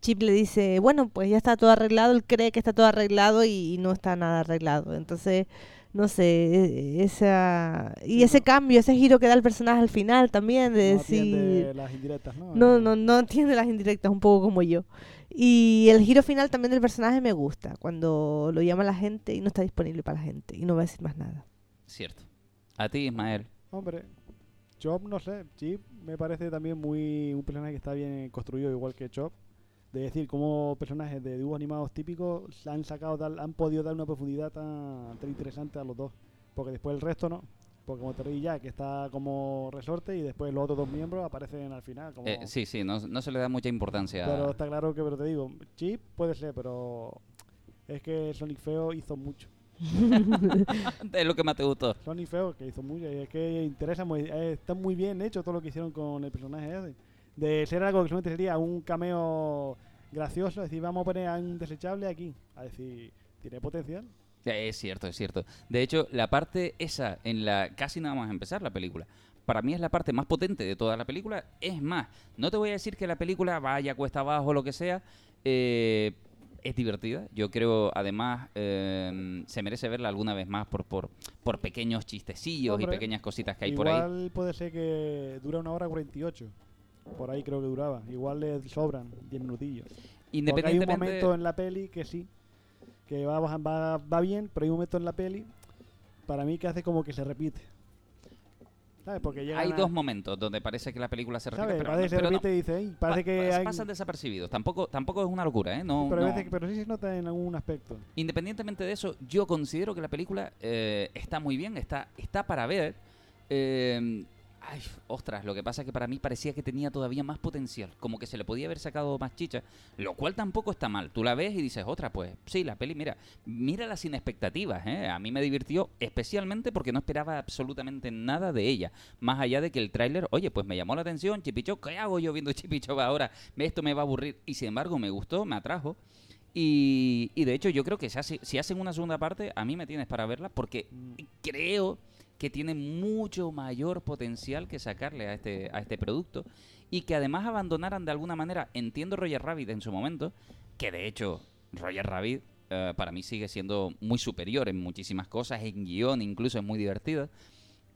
Chip le dice, bueno, pues ya está todo arreglado, él cree que está todo arreglado y, y no está nada arreglado. Entonces, no sé, e- esa y ese cambio, ese giro que da el personaje al final también de No decir las indirectas, ¿no? no, no, no entiende las indirectas, un poco como yo. Y el giro final también del personaje me gusta, cuando lo llama la gente y no está disponible para la gente y no va a decir más nada. Cierto. A ti, Ismael. Hombre, Chop, no sé, Chip me parece también muy un personaje que está bien construido, igual que Chop. De decir, como personajes de dibujos animados típicos han sacado, tal- han podido dar una profundidad tan, tan interesante a los dos. Porque después el resto no. Porque como Terry Jack está como resorte y después los otros dos miembros aparecen al final. Como... Eh, sí, sí, no, no se le da mucha importancia. Pero está claro que, pero te digo, Chip puede ser, pero es que Sonic Feo hizo mucho. es lo que más te gustó. Sonic Feo que hizo mucho, y es que interesa muy, eh, está muy bien hecho todo lo que hicieron con el personaje ese. De ser algo que solamente sería un cameo gracioso, es decir, vamos a poner a un desechable aquí, a decir, tiene potencial. Eh, Es cierto, es cierto. De hecho, la parte esa, en la casi nada más empezar la película, para mí es la parte más potente de toda la película. Es más, no te voy a decir que la película vaya cuesta abajo o lo que sea. eh, es divertida. Yo creo, además, eh, se merece verla alguna vez más por, por, por pequeños chistecillos y pequeñas cositas que hay por ahí. Igual puede ser que dura una hora 48. Por ahí creo que duraba. Igual le sobran 10 minutillos. Porque hay un Independientemente- momento en la peli que sí, que va, va, va bien, pero hay un momento en la peli, para mí que hace como que se repite. ¿Sabes? Porque Hay a- dos momentos donde parece que la película se repite, ¿sabes? pero, Parece que se pero no. repite y dice, "Ey, parece Pa- que hay... pasan desapercibidos. Tampoco, tampoco es una locura, ¿eh? No, pero, no- veces- pero sí se nota en algún aspecto. Independientemente de eso, yo considero que la película eh, está muy bien, está, está para ver. Eh, ay, ostras, lo que pasa es que para mí parecía que tenía todavía más potencial, como que se le podía haber sacado más chicha, lo cual tampoco está mal. Tú la ves y dices, ostras, pues sí, la peli, mira, mírala sin expectativas, ¿eh? A mí me divirtió especialmente porque no esperaba absolutamente nada de ella, más allá de que el tráiler, oye, pues me llamó la atención, Chipicho, ¿qué hago yo viendo Chipicho ahora? Esto me va a aburrir y sin embargo me gustó, me atrajo. Y, y de hecho yo creo que si, hace- si hacen una segunda parte, a mí me tienes para verla porque creo que tiene mucho mayor potencial que sacarle a este, a este producto y que además abandonaran de alguna manera, entiendo Roger Rabbit en su momento, que de hecho Roger Rabbit eh, para mí sigue siendo muy superior en muchísimas cosas, en guion incluso es muy divertida,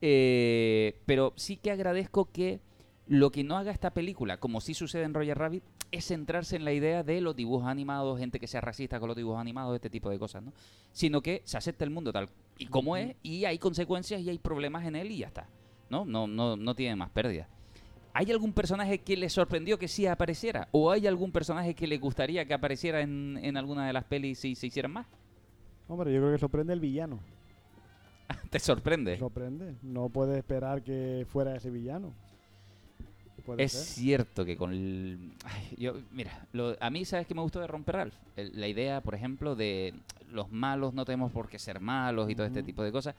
eh, pero sí que agradezco que lo que no haga esta película, como sí sucede en Roger Rabbit, es centrarse en la idea de los dibujos animados, gente que sea racista con los dibujos animados, este tipo de cosas, ¿no? Sino que se acepta el mundo tal y como es, y hay consecuencias y hay problemas en él y ya está, ¿no? No, no, no tiene más pérdida. ¿Hay algún personaje que le sorprendió que sí apareciera? ¿O hay algún personaje que le gustaría que apareciera en, en alguna de las pelis si se hicieran más? Hombre, yo creo que sorprende el villano. ¿Te sorprende? Sorprende. No puedes esperar que fuera ese villano. Puede Es ser. cierto que con el... ay, yo, mira, lo- a mí, ¿sabes qué me gustó de Romper Ralph? El- la idea, por ejemplo, de los malos no tenemos por qué ser malos y todo este tipo de cosas.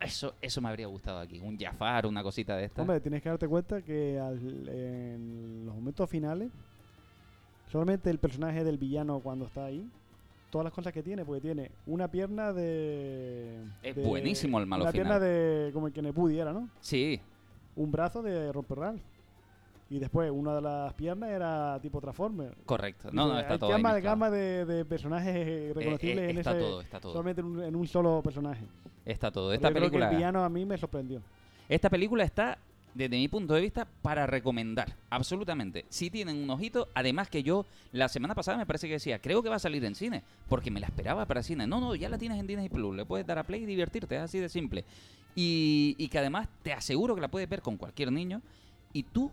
Eso, eso me habría gustado aquí. Un Jafar, una cosita de esta. Hombre, tienes que darte cuenta que al- en los momentos finales, solamente el personaje del villano cuando está ahí, todas las cosas que tiene, porque tiene una pierna de... Es de- buenísimo el malo Una pierna final. de... como el que Nebudi era, ¿no? Sí, Un brazo de Romperral. Y después una de las piernas era tipo Transformer. correcto. No, no, está hay todo gama, gama de, de personajes reconocibles eh, en está ese, todo, está todo. solamente en un, en un solo personaje. Está todo. Esta yo creo que película... el villano a mí me sorprendió. Esta película está desde mi punto de vista, para recomendar. Absolutamente. Si tienen un ojito, además que yo la semana pasada me parece que decía, creo que va a salir en cine, porque me la esperaba para cine. No, no, ya la tienes en Disney Plus, le puedes dar a play y divertirte, es así de simple. Y, y que además te aseguro que la puedes ver con cualquier niño y tú,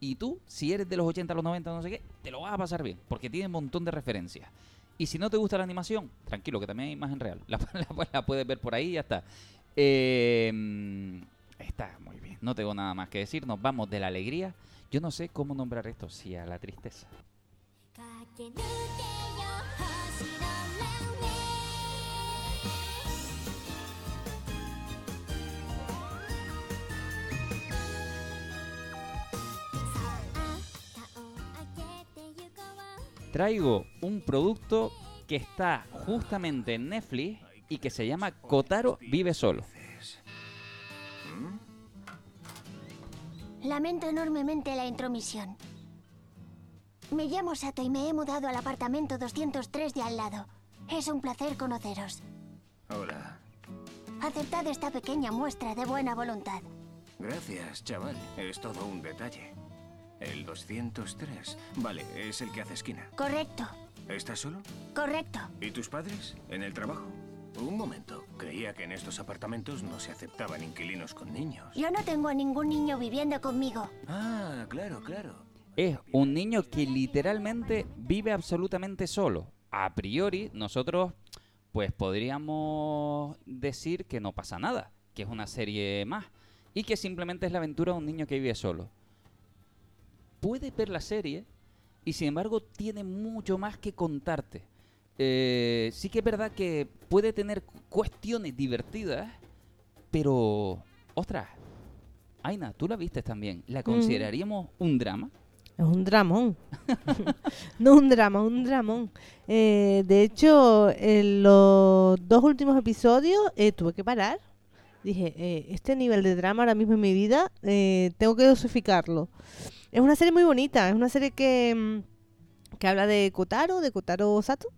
y tú, si eres de los 80 a los 90, no sé qué, te lo vas a pasar bien, porque tiene un montón de referencias. Y si no te gusta la animación, tranquilo, que también hay imagen real. La, puedes ver por ahí y ya está. Eh, está muy bien. No tengo nada más que decir. Nos vamos de la alegría. Yo no sé cómo nombrar esto, si a la tristeza. Traigo un producto que está justamente en Netflix y que se llama Kotaro Vive Solo. Lamento enormemente la intromisión. Me llamo Sato y me he mudado al apartamento 203 de al lado. Es un placer conoceros. Hola. Aceptad esta pequeña muestra de buena voluntad. Gracias, chaval. Es todo un detalle. El 203. Vale, es el que hace esquina. Correcto, ¿Estás solo? correcto. ¿Y tus padres? ¿En el trabajo? Un momento. Creía que en estos apartamentos no se aceptaban inquilinos con niños. Yo no tengo a ningún niño viviendo conmigo. Ah, claro, claro. Es un niño que literalmente vive absolutamente solo. A priori, nosotros pues podríamos decir que no pasa nada, que es una serie más y que simplemente es la aventura de un niño que vive solo. Puedes ver la serie y sin embargo tiene mucho más que contarte. Eh, sí que es verdad que puede tener cu- cuestiones divertidas, pero, ostras, Aina, tú la viste también. ¿La consideraríamos un drama? Es un dramón. no un drama, un dramón. Eh, de hecho, en los dos últimos episodios eh, tuve que parar. Dije, eh, este nivel de drama ahora mismo en mi vida, tengo que dosificarlo. Es una serie muy bonita, es una serie que, mm, que habla de Kotaro, de Kotaro Sato,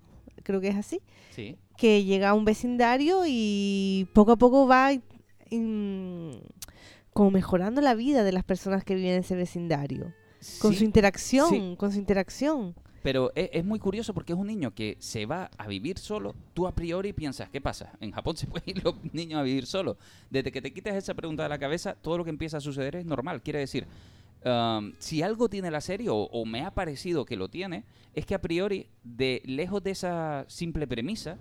creo que es así, Sí. que llega a un vecindario y poco a poco va como mejorando la vida de las personas que viven en ese vecindario. Con Sí, su interacción, sí. con su interacción. Pero es, es muy curioso porque es un niño que se va a vivir solo. Tú a priori piensas, ¿qué pasa? En Japón se pueden ir los niños a vivir solos. Desde que te quitas esa pregunta de la cabeza, todo lo que empieza a suceder es normal. Quiere decir, um, si algo tiene la serie, o, me ha parecido que lo tiene, es que a priori, de lejos de esa simple premisa,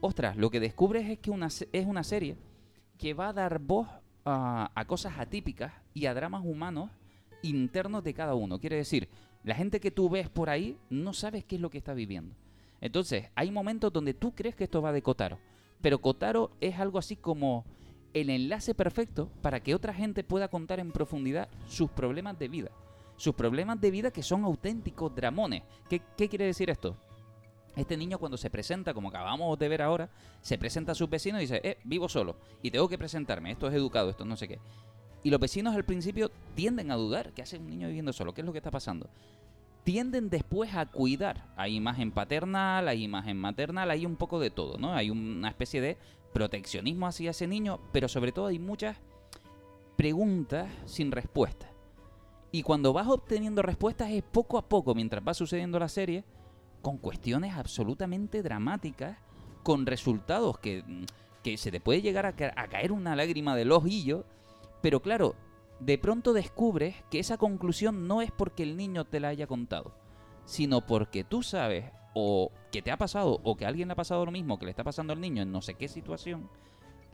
ostras, lo que descubres es que una, es una serie que va a dar voz a, a cosas atípicas y a dramas humanos internos de cada uno. Quiere decir, la gente que tú ves por ahí no sabes qué es lo que está viviendo. Entonces, hay momentos donde tú crees que esto va de Kotaro, pero Kotaro es algo así como el enlace perfecto para que otra gente pueda contar en profundidad sus problemas de vida. Sus problemas de vida que son auténticos dramones. ¿Qué, qué quiere decir esto? Este niño cuando se presenta, como acabamos de ver ahora, se presenta a sus vecinos y dice, eh, vivo solo y tengo que presentarme, esto es educado, esto no sé qué. Y los vecinos al principio tienden a dudar, ¿qué hace un niño viviendo solo? ¿Qué es lo que está pasando? Tienden después a cuidar. Hay imagen paternal, hay imagen maternal, hay un poco de todo, ¿no? Hay una especie de proteccionismo hacia ese niño, pero sobre todo hay muchas preguntas sin respuesta. Y cuando vas obteniendo respuestas es poco a poco, mientras va sucediendo la serie, con cuestiones absolutamente dramáticas, con resultados que, mm, que se te puede llegar a, a caer una lágrima del ojillo, pero claro, de pronto descubres que esa conclusión no es porque el niño te la haya contado, sino porque tú sabes o que te ha pasado o que alguien le ha pasado lo mismo que le está pasando al niño en no sé qué situación,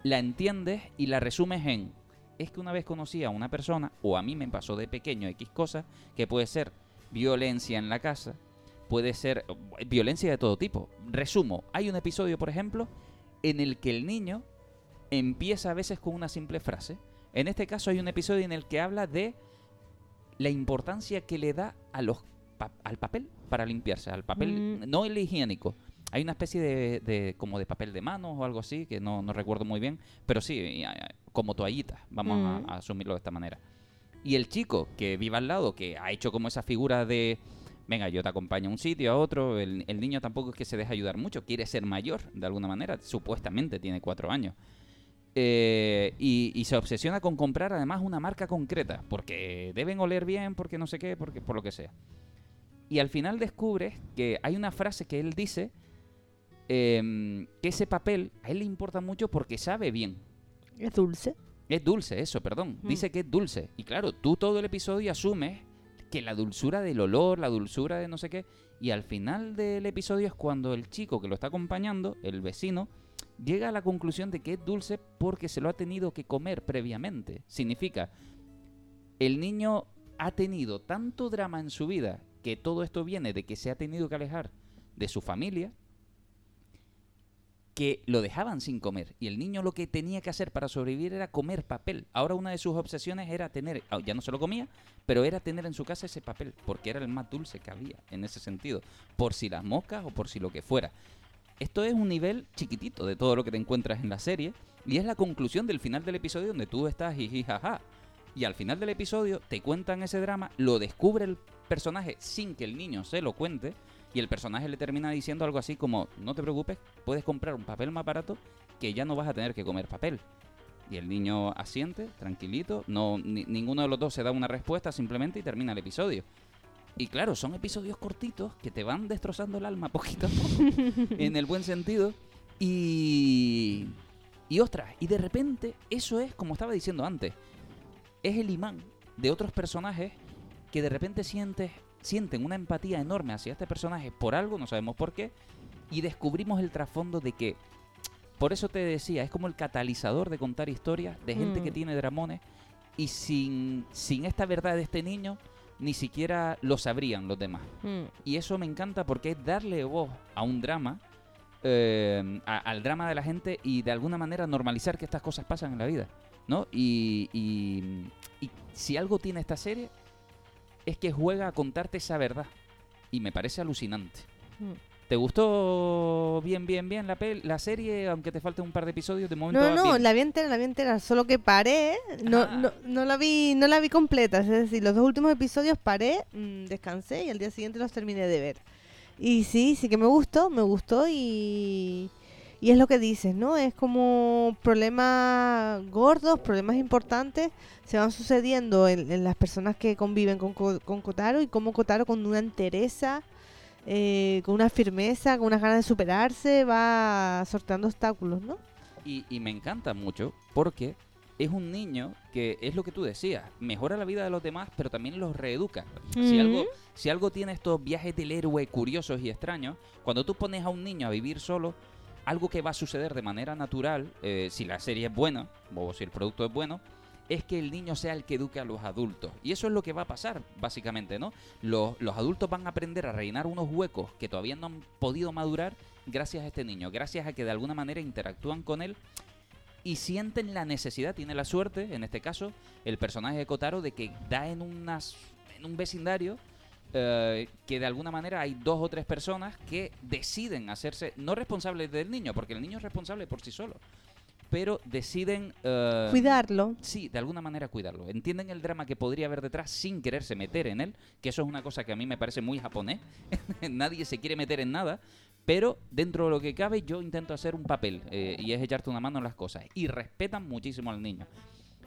la entiendes y la resumes en es que una vez conocí a una persona o a mí me pasó de pequeño X cosas que puede ser violencia en la casa, puede ser eh, violencia de todo tipo. Resumo, hay un episodio, por ejemplo, en el que el niño empieza a veces con una simple frase. En este caso hay un episodio en el que habla de la importancia que le da a los pa- al papel para limpiarse, al papel Mm. no el higiénico. Hay una especie de, de- como de papel de manos o algo así que no, no recuerdo muy bien, pero sí, y, a- a- como toallitas, vamos a- Mm. a, asumirlo de esta manera. Y el chico que vive al lado, que ha hecho como esa figura de, venga, yo te acompaño a un sitio, a otro, el, el niño tampoco es que se deje ayudar mucho, quiere ser mayor de alguna manera, supuestamente tiene cuatro años. Eh, y, y se obsesiona con comprar además una marca concreta, porque deben oler bien, porque no sé qué, porque por lo que sea. Y al final descubres que hay una frase que él dice em, que ese papel a él le importa mucho porque sabe bien. Es dulce. Es dulce, eso, perdón. Mm. Dice que es dulce. Y claro, tú todo el episodio asumes que la dulzura del olor, la dulzura de no sé qué. Y al final del episodio es cuando el chico que lo está acompañando, el vecino, llega a la conclusión de que es dulce porque se lo ha tenido que comer previamente. Significa, el niño ha tenido tanto drama en su vida que todo esto viene de que se ha tenido que alejar de su familia que lo dejaban sin comer y el niño lo que tenía que hacer para sobrevivir era comer papel. Ahora una de sus obsesiones era tener, ah, ya no se lo comía, pero era tener en su casa ese papel, porque era el más dulce que había en ese sentido, por si las moscas o por si lo que fuera. Esto es un nivel chiquitito de todo lo que te encuentras en la serie y es la conclusión del final del episodio donde tú estás jiji jaja. Y al final del episodio te cuentan ese drama, lo descubre el personaje sin que el niño se lo cuente y el personaje le termina diciendo algo así como, no te preocupes, puedes comprar un papel más barato que ya no vas a tener que comer papel. Y el niño asiente, tranquilito, no ni- ninguno de los dos se da una respuesta simplemente y termina el episodio. Y claro, son episodios cortitos que te van destrozando el alma poquito a poco, en el buen sentido. Y... Y ostras, y de repente eso es, como estaba diciendo antes, es el imán de otros personajes que de repente sientes, sienten una empatía enorme hacia este personaje por algo, no sabemos por qué, y descubrimos el trasfondo de que, por eso te decía, es como el catalizador de contar historias de gente Mm. que tiene dramones y sin, sin esta verdad de este niño, ni siquiera lo sabrían los demás. Mm. Y eso me encanta porque es darle voz a un drama, eh, a- al drama de la gente y de alguna manera normalizar que estas cosas pasan en la vida, ¿no? Y, y- y si algo tiene esta serie es que juega a contarte esa verdad y me parece alucinante. Mm. ¿Te gustó bien, bien, bien la, pel- la serie, aunque te falte un par de episodios? De momento No, no, bien? la vi entera, la vi entera, solo que paré, no, Ah. no, no la vi, no la vi completa, es decir, los dos últimos episodios paré, mm, descansé y al día siguiente los terminé de ver. Y sí, sí que me gustó, me gustó y, y es lo que dices, ¿no? Es como problemas gordos, problemas importantes se van sucediendo en, en las personas que conviven con, con Kotaro y como Kotaro con una entereza, eh, con una firmeza, con unas ganas de superarse, va sorteando obstáculos, ¿no? Y, y me encanta mucho porque es un niño que es lo que tú decías, mejora la vida de los demás, pero también los reeduca. Si, algo, si algo tiene estos viajes del héroe curiosos y extraños, cuando tú pones a un niño a vivir solo, algo que va a suceder de manera natural, eh, si la serie es buena, o si el producto es bueno, es que el niño sea el que eduque a los adultos. Y eso es lo que va a pasar, básicamente, ¿no? Los, los adultos van a aprender a rellenar unos huecos que todavía no han podido madurar gracias a este niño, gracias a que de alguna manera interactúan con él y sienten la necesidad, tiene la suerte, en este caso, el personaje de Kotaro, de que da en, unas, en un vecindario eh, que de alguna manera hay dos o tres personas que deciden hacerse, no responsables del niño, porque el niño es responsable por sí solo, pero deciden... eh, Cuidarlo. Sí, de alguna manera cuidarlo. Entienden el drama que podría haber detrás sin quererse meter en él, que eso es una cosa que a mí me parece muy japonés. Nadie se quiere meter en nada, pero dentro de lo que cabe yo intento hacer un papel eh, y es echarte una mano en las cosas. Y respetan muchísimo al niño.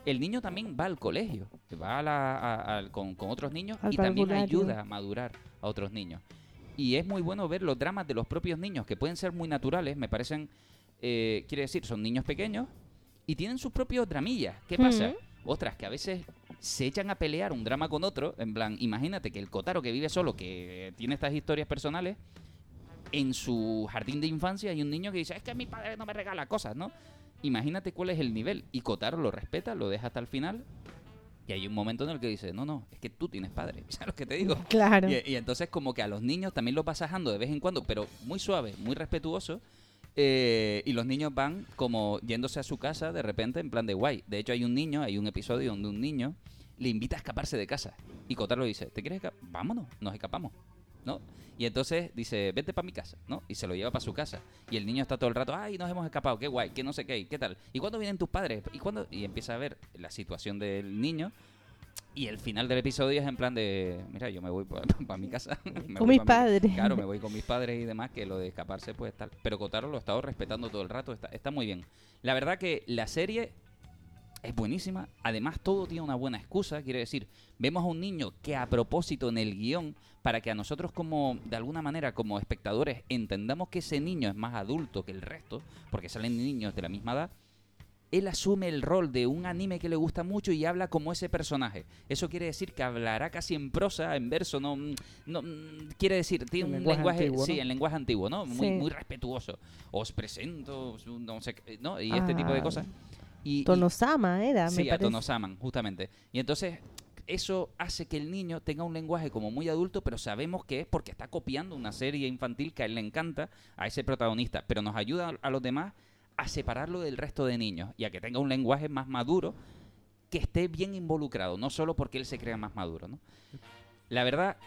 El niño también va al colegio, va a la- a- con, con otros niños Al y también ayuda a madurar a otros niños. Y es muy bueno ver los dramas de los propios niños, que pueden ser muy naturales, me parecen, eh, quiere decir, son niños pequeños y tienen sus propios dramillas. ¿Qué pasa? Ujú. Ostras, que a veces se echan a pelear un drama con otro, en plan, imagínate que el Kotaro que vive solo, que tiene estas historias personales, en su jardín de infancia hay un niño que dice, es que mi padre no me regala cosas, ¿no? Imagínate cuál es el nivel. Y Kotaro lo respeta, lo deja hasta el final. Y hay un momento en el que dice, no, no, es que tú tienes padre. ¿Sabes lo que te digo? Claro. Y, y entonces como que a los niños también lo vas de vez en cuando, pero muy suave, muy respetuoso. eh, y los niños van como yéndose a su casa de repente en plan de guay. De hecho hay un niño, hay un episodio donde un niño le invita a escaparse de casa. Y Kotaro dice, ¿te quieres escapar? Vámonos, nos escapamos. ¿No? Y entonces dice, vete para mi casa, ¿no? Y se lo lleva para su casa. Y el niño está todo el rato, ay, nos hemos escapado, qué guay, qué no sé qué, qué tal. ¿Y cuándo vienen tus padres? ¿Y cuándo? Y empieza a ver la situación del niño. Y el final del episodio es en plan de, mira, yo me voy para mi casa. Con mis pa' mi- padres. Claro, me voy con mis padres y demás, que lo de escaparse pues tal. Pero Kotaro lo ha estado respetando todo el rato, está, está muy bien. La verdad que la serie es buenísima. Además, todo tiene una buena excusa. Quiere decir, vemos a un niño que a propósito en el guion, para que a nosotros como, de alguna manera, como espectadores, entendamos que ese niño es más adulto que el resto, porque salen niños de la misma edad, él asume el rol de un anime que le gusta mucho y habla como ese personaje. Eso quiere decir que hablará casi en prosa, en verso, no, mm, no mm, quiere decir, tiene En un lenguaje lenguaje, antiguo, sí, ¿no? en lenguaje antiguo, ¿no? Muy, Sí. muy respetuoso. Os presento, no sé, qué, ¿no? Y este tipo de Ah, cosas. Y, y- Tonosama era, Sí, me a. Tonosaman, justamente. Y entonces eso hace que el niño tenga un lenguaje como muy adulto, pero sabemos que es porque está copiando una serie infantil que a él le encanta, a ese protagonista, pero nos ayuda a los demás a separarlo del resto de niños y a que tenga un lenguaje más maduro que esté bien involucrado, no solo porque él se crea más maduro, ¿no? La verdad,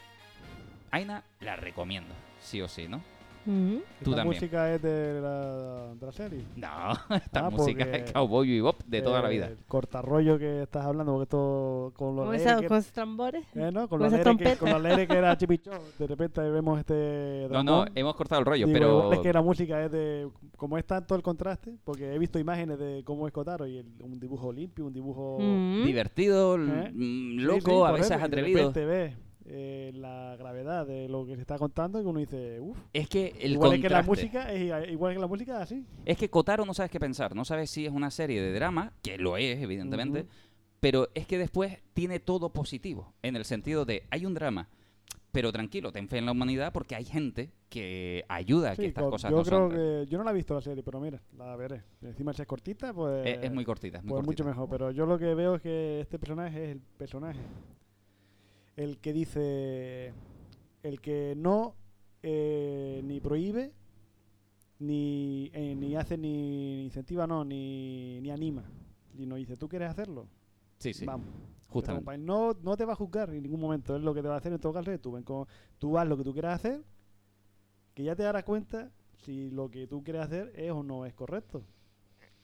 Aina la recomiendo, sí o sí, ¿no? Ujú. Tú ¿Esta también. música es de la, de la serie? No, esta Ah, música es Cowboy Bebop de toda la eh, vida. El cortarrollo que estás hablando, porque esto con los ¿Con, esa- que- con esos tambores? eh, ¿no? con, con los que, con leres que era Chipichó, de repente vemos este No, no, dramón. hemos cortado el rollo, Digo, pero... es que la música es de. Como es tanto el contraste, porque he visto imágenes de cómo es Kotaro y el- un dibujo limpio, un dibujo. Mm. divertido, l- ¿Eh? mm, Sí, loco, sí, a por veces y de atrevido. repente ves eh, la gravedad de lo que se está contando y uno dice, uff. Es que el Igual es que la contraste. música es igual que la música así. Es que Kotaro no sabes qué pensar, no sabes si es una serie de drama, que lo es, evidentemente, pero es que después tiene todo positivo, en el sentido de hay un drama, pero tranquilo, ten fe en la humanidad porque hay gente que ayuda a que Sí, estas co- cosas yo no creo son... que yo no la he visto la serie, pero mira, la veré. Encima si es cortita, pues Es, es muy cortita, es muy pues cortita. mucho mejor. Pero yo lo que veo es que este personaje es el personaje, el que dice, el que no eh, ni prohíbe, ni eh, ni hace ni, ni incentiva, no, ni, ni anima. Y nos dice, ¿tú quieres hacerlo? Sí, sí, Vamos. justamente. No, no te va a juzgar en ningún momento. Es lo que te va a hacer en todo caso. Tú, ven con- tú haz lo que tú quieras hacer, que ya te darás cuenta si lo que tú quieres hacer es o no es correcto.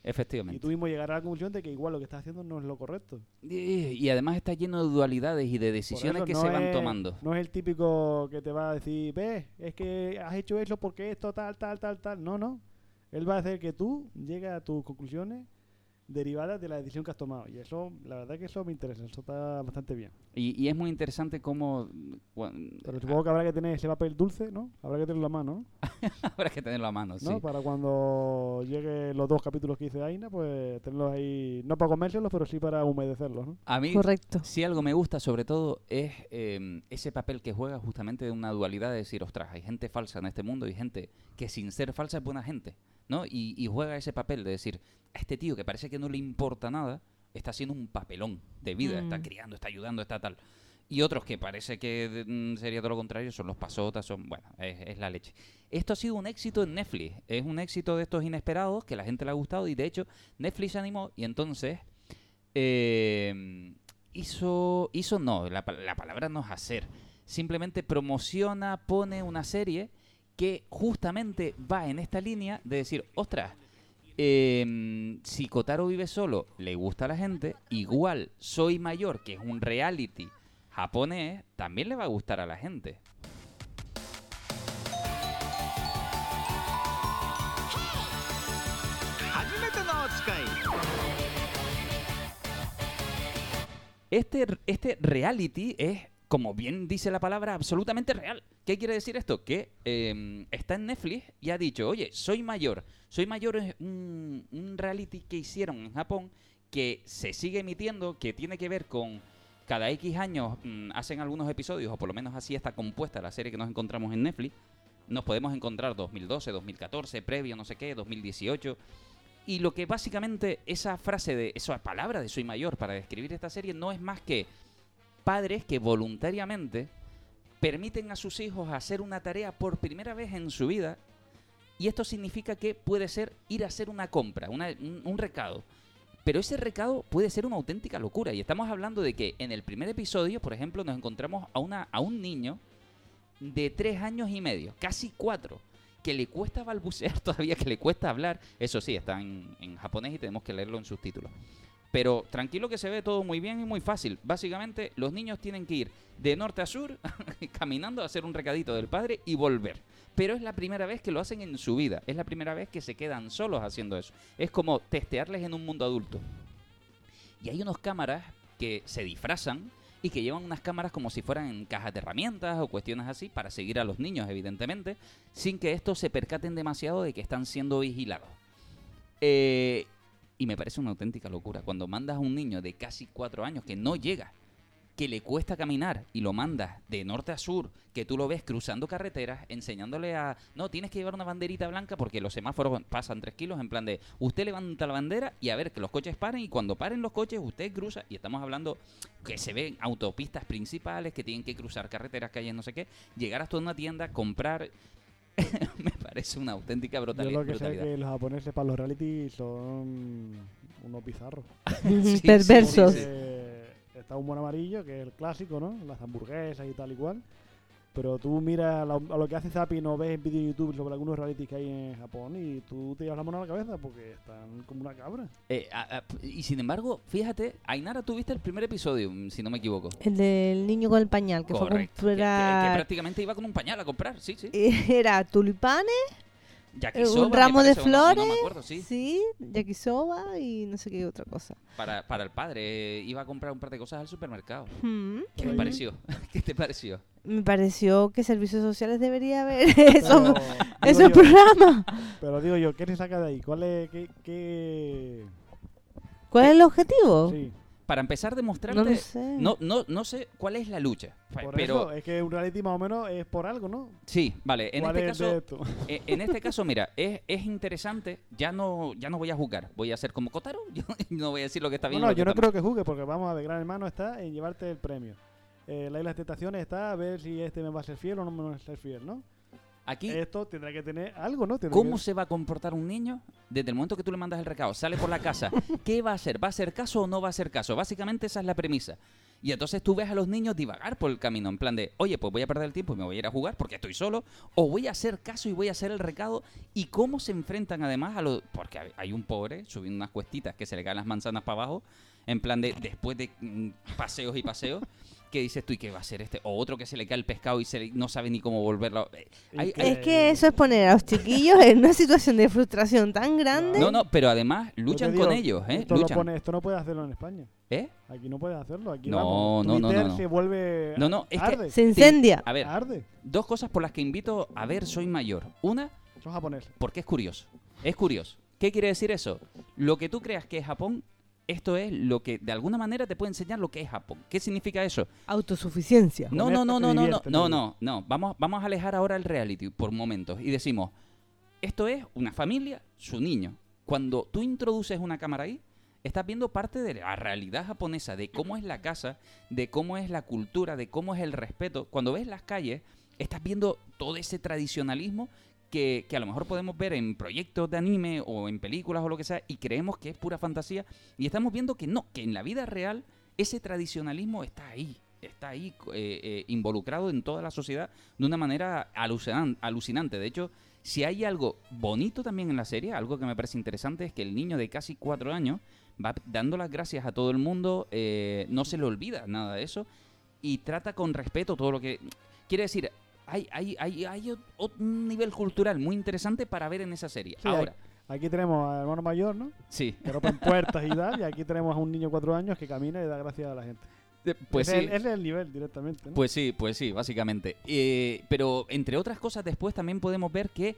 Y Efectivamente. tú mismo llegarás a la conclusión de que igual lo que estás haciendo no es lo correcto. Y, y además está lleno de dualidades y de decisiones eso que no se van es- tomando. No es el típico que te va a decir, ves, es que has hecho eso porque esto, tal, tal, tal, tal. No, no. Él va a hacer que tú llegues a tus conclusiones derivadas de la decisión que has tomado. Y eso, la verdad que eso me interesa. Eso está bastante bien. Y, y es muy interesante cómo... cuan- Pero supongo que habrá que tener ese papel dulce, ¿no? Habrá que tenerlo a mano, ¿no? Habrá que tenerlo a mano, sí. ¿no? Para cuando lleguen los dos capítulos que dice Aina, pues tenerlos ahí, no para comérselos, pero sí para humedecerlos, ¿no? A mí, Correcto. si algo me gusta sobre todo es eh, ese papel que juega justamente de una dualidad de decir, ostras, hay gente falsa en este mundo y gente que sin ser falsa es buena gente, ¿no? Y, y juega ese papel de decir, a este tío que parece que no le importa nada, está haciendo un papelón de vida, está Mm. criando, está ayudando, está tal. Y otros que parece que mm, sería todo lo contrario, son los pasotas, son, bueno, es, es la leche. Esto ha sido un éxito en Netflix, es un éxito de estos inesperados que la gente le ha gustado y de hecho Netflix se animó y entonces eh, hizo, hizo no, la, la palabra no es hacer, simplemente promociona, pone una serie que justamente va en esta línea de decir, ostras, eh, si Kotaro vive solo, le gusta a la gente, igual Soy Mayor, que es un reality japonés, también le va a gustar a la gente. Este, este reality es, como bien dice la palabra, absolutamente real. ¿Qué quiere decir esto? Que eh, está en Netflix y ha dicho, oye, soy mayor. Soy mayor es un, reality que hicieron en Japón que se sigue emitiendo, que tiene que ver con cada X años mm, hacen algunos episodios, o por lo menos así está compuesta la serie que nos encontramos en Netflix. Nos podemos encontrar 2012, 2014, previo, no sé qué, 2018. Y lo que básicamente esa frase de, esa palabra de soy mayor para describir esta serie no es más que padres que voluntariamente permiten a sus hijos hacer una tarea por primera vez en su vida. Y esto significa que puede ser ir a hacer una compra, un, recado. Pero ese recado puede ser una auténtica locura. Y estamos hablando de que en el primer episodio, por ejemplo, nos encontramos a un niño de tres años y medio, casi cuatro, que le cuesta balbucear todavía, que le cuesta hablar. Eso sí, está en, en japonés y tenemos que leerlo en subtítulos. Pero tranquilo que se ve todo muy bien y muy fácil. Básicamente, los niños tienen que ir de norte a sur caminando a hacer un recadito del padre y volver. Pero es la primera vez que lo hacen en su vida. Es la primera vez que se quedan solos haciendo eso. Es como testearles en un mundo adulto. Y hay unos cámaras que se disfrazan y que llevan unas cámaras como si fueran cajas de herramientas o cuestiones así para seguir a los niños, evidentemente, sin que estos se percaten demasiado de que están siendo vigilados. Eh, y me parece una auténtica locura. Cuando mandas a un niño de casi cuatro años que no llega, que le cuesta caminar y lo mandas de norte a sur, que tú lo ves cruzando carreteras, enseñándole a... No, tienes que llevar una banderita blanca porque los semáforos pasan tres kilos en plan de... Usted levanta la bandera y a ver que los coches paren y cuando paren los coches usted cruza y estamos hablando que se ven autopistas principales, que tienen que cruzar carreteras, calles, no sé qué, llegar hasta una tienda, comprar... me parece una auténtica Yo brutali- lo que sé brutalidad. es que los japoneses para los reality son unos bizarros. Sí, Perversos. sí, sí. Está un buen amarillo, que es el clásico, ¿no? Las hamburguesas y tal y cual. Pero tú miras lo, a lo que hace Zapi no ves en vídeo en YouTube sobre algunos realities que hay en Japón y tú te llevas la mano a la cabeza porque están como una cabra. Eh, a- a- y sin embargo, fíjate, Ainara, tú viste el primer episodio, mm, si no me equivoco. El del niño con el pañal, que Correcto. fue a Que- que- que comprar... prácticamente iba con un pañal a comprar, sí, sí. Era tulipanes, Yakisoba, un me ramo de o no- flores, no me acuerdo, sí. sí, yakisoba y no sé qué otra cosa. Para, para el padre, eh, iba a comprar un par de cosas al supermercado. Hmm. ¿Qué te Mm. pareció? ¿Qué te pareció? Me pareció que servicios sociales debería haber esos, Pero, esos programas. Pero digo yo, ¿qué se saca de ahí? ¿Cuál es, qué, qué... ¿Cuál es el objetivo? Sí. Para empezar, demostrarte... No sé. No, no, no sé cuál es la lucha. Por pero eso, es que un reality más o menos es por algo, ¿no? Sí, vale. En ¿Cuál este es de caso, esto? eh, en este caso, mira, es, es interesante. Ya no, ya no voy a jugar. Voy a ser como Kotaro. Yo no voy a decir lo que está bien. No, no, yo no creo que juegue porque vamos a ver, Gran Hermano está en llevarte el premio. Eh, la isla de tentaciones está a ver si este me va a ser fiel o no me va a ser fiel, ¿no? Aquí, Esto tendrá que tener algo, ¿no? Tendrá ¿cómo que- se va a comportar un niño desde el momento que tú le mandas el recado? Sale por la casa. ¿Qué va a hacer? ¿Va a hacer caso o no va a hacer caso? Básicamente esa es la premisa. Y entonces tú ves a los niños divagar por el camino, en plan de, oye, pues voy a perder el tiempo y me voy a ir a jugar porque estoy solo, o voy a hacer caso y voy a hacer el recado, y cómo se enfrentan además a los... Porque hay- hay un pobre subiendo unas cuestitas que se le caen las manzanas para abajo, en plan de, después de mm, paseos y paseos, que dices tú, ¿y qué va a hacer este? O otro que se le cae el pescado y se le- no sabe ni cómo volverlo. Eh, hay- hay- Es que eso es poner a los chiquillos en una situación de frustración tan grande. No, no, pero además luchan digo, con ellos, ¿eh? Esto, lo Luchan. pone- esto no puede hacerlo en España. ¿Eh? Aquí no puedes hacerlo. Aquí No, no, no, no, no. se vuelve. No, no, es arde. que... Se sí, incendia. a ver, Arde. dos cosas por las que invito a ver Soy Mayor. Una, Son japoneses. porque es curioso. Es curioso. ¿Qué quiere decir eso? Lo que tú creas que es Japón, esto es lo que de alguna manera te puede enseñar lo que es Japón. ¿Qué significa eso? Autosuficiencia. No, no, no, no, no, no, no, no, no. Vamos, vamos a alejar ahora el reality por momentos y decimos, esto es una familia, su niño. Cuando tú introduces una cámara ahí, estás viendo parte de la realidad japonesa, de cómo es la casa, de cómo es la cultura, de cómo es el respeto. Cuando ves las calles, estás viendo todo ese tradicionalismo que, a lo mejor podemos ver en proyectos de anime o en películas o lo que sea y creemos que es pura fantasía y estamos viendo que no, que en la vida real ese tradicionalismo está ahí, está ahí eh, eh, involucrado en toda la sociedad de una manera alucinan- alucinante. De hecho, si hay algo bonito también en la serie, algo que me parece interesante es que el niño de casi cuatro años va dando las gracias a todo el mundo, eh, no se le olvida nada de eso y trata con respeto todo lo que... Quiere decir, hay, hay, hay, hay un nivel cultural muy interesante para ver en esa serie. Sí, Ahora, Aquí tenemos al hermano mayor, ¿no? sí. Que rompen puertas y tal. Y aquí tenemos a un niño de cuatro años que camina y da gracias a la gente. Pues ese, sí. es el, es el nivel directamente, ¿no? Pues sí, pues sí, básicamente. Eh, pero entre otras cosas, después también podemos ver que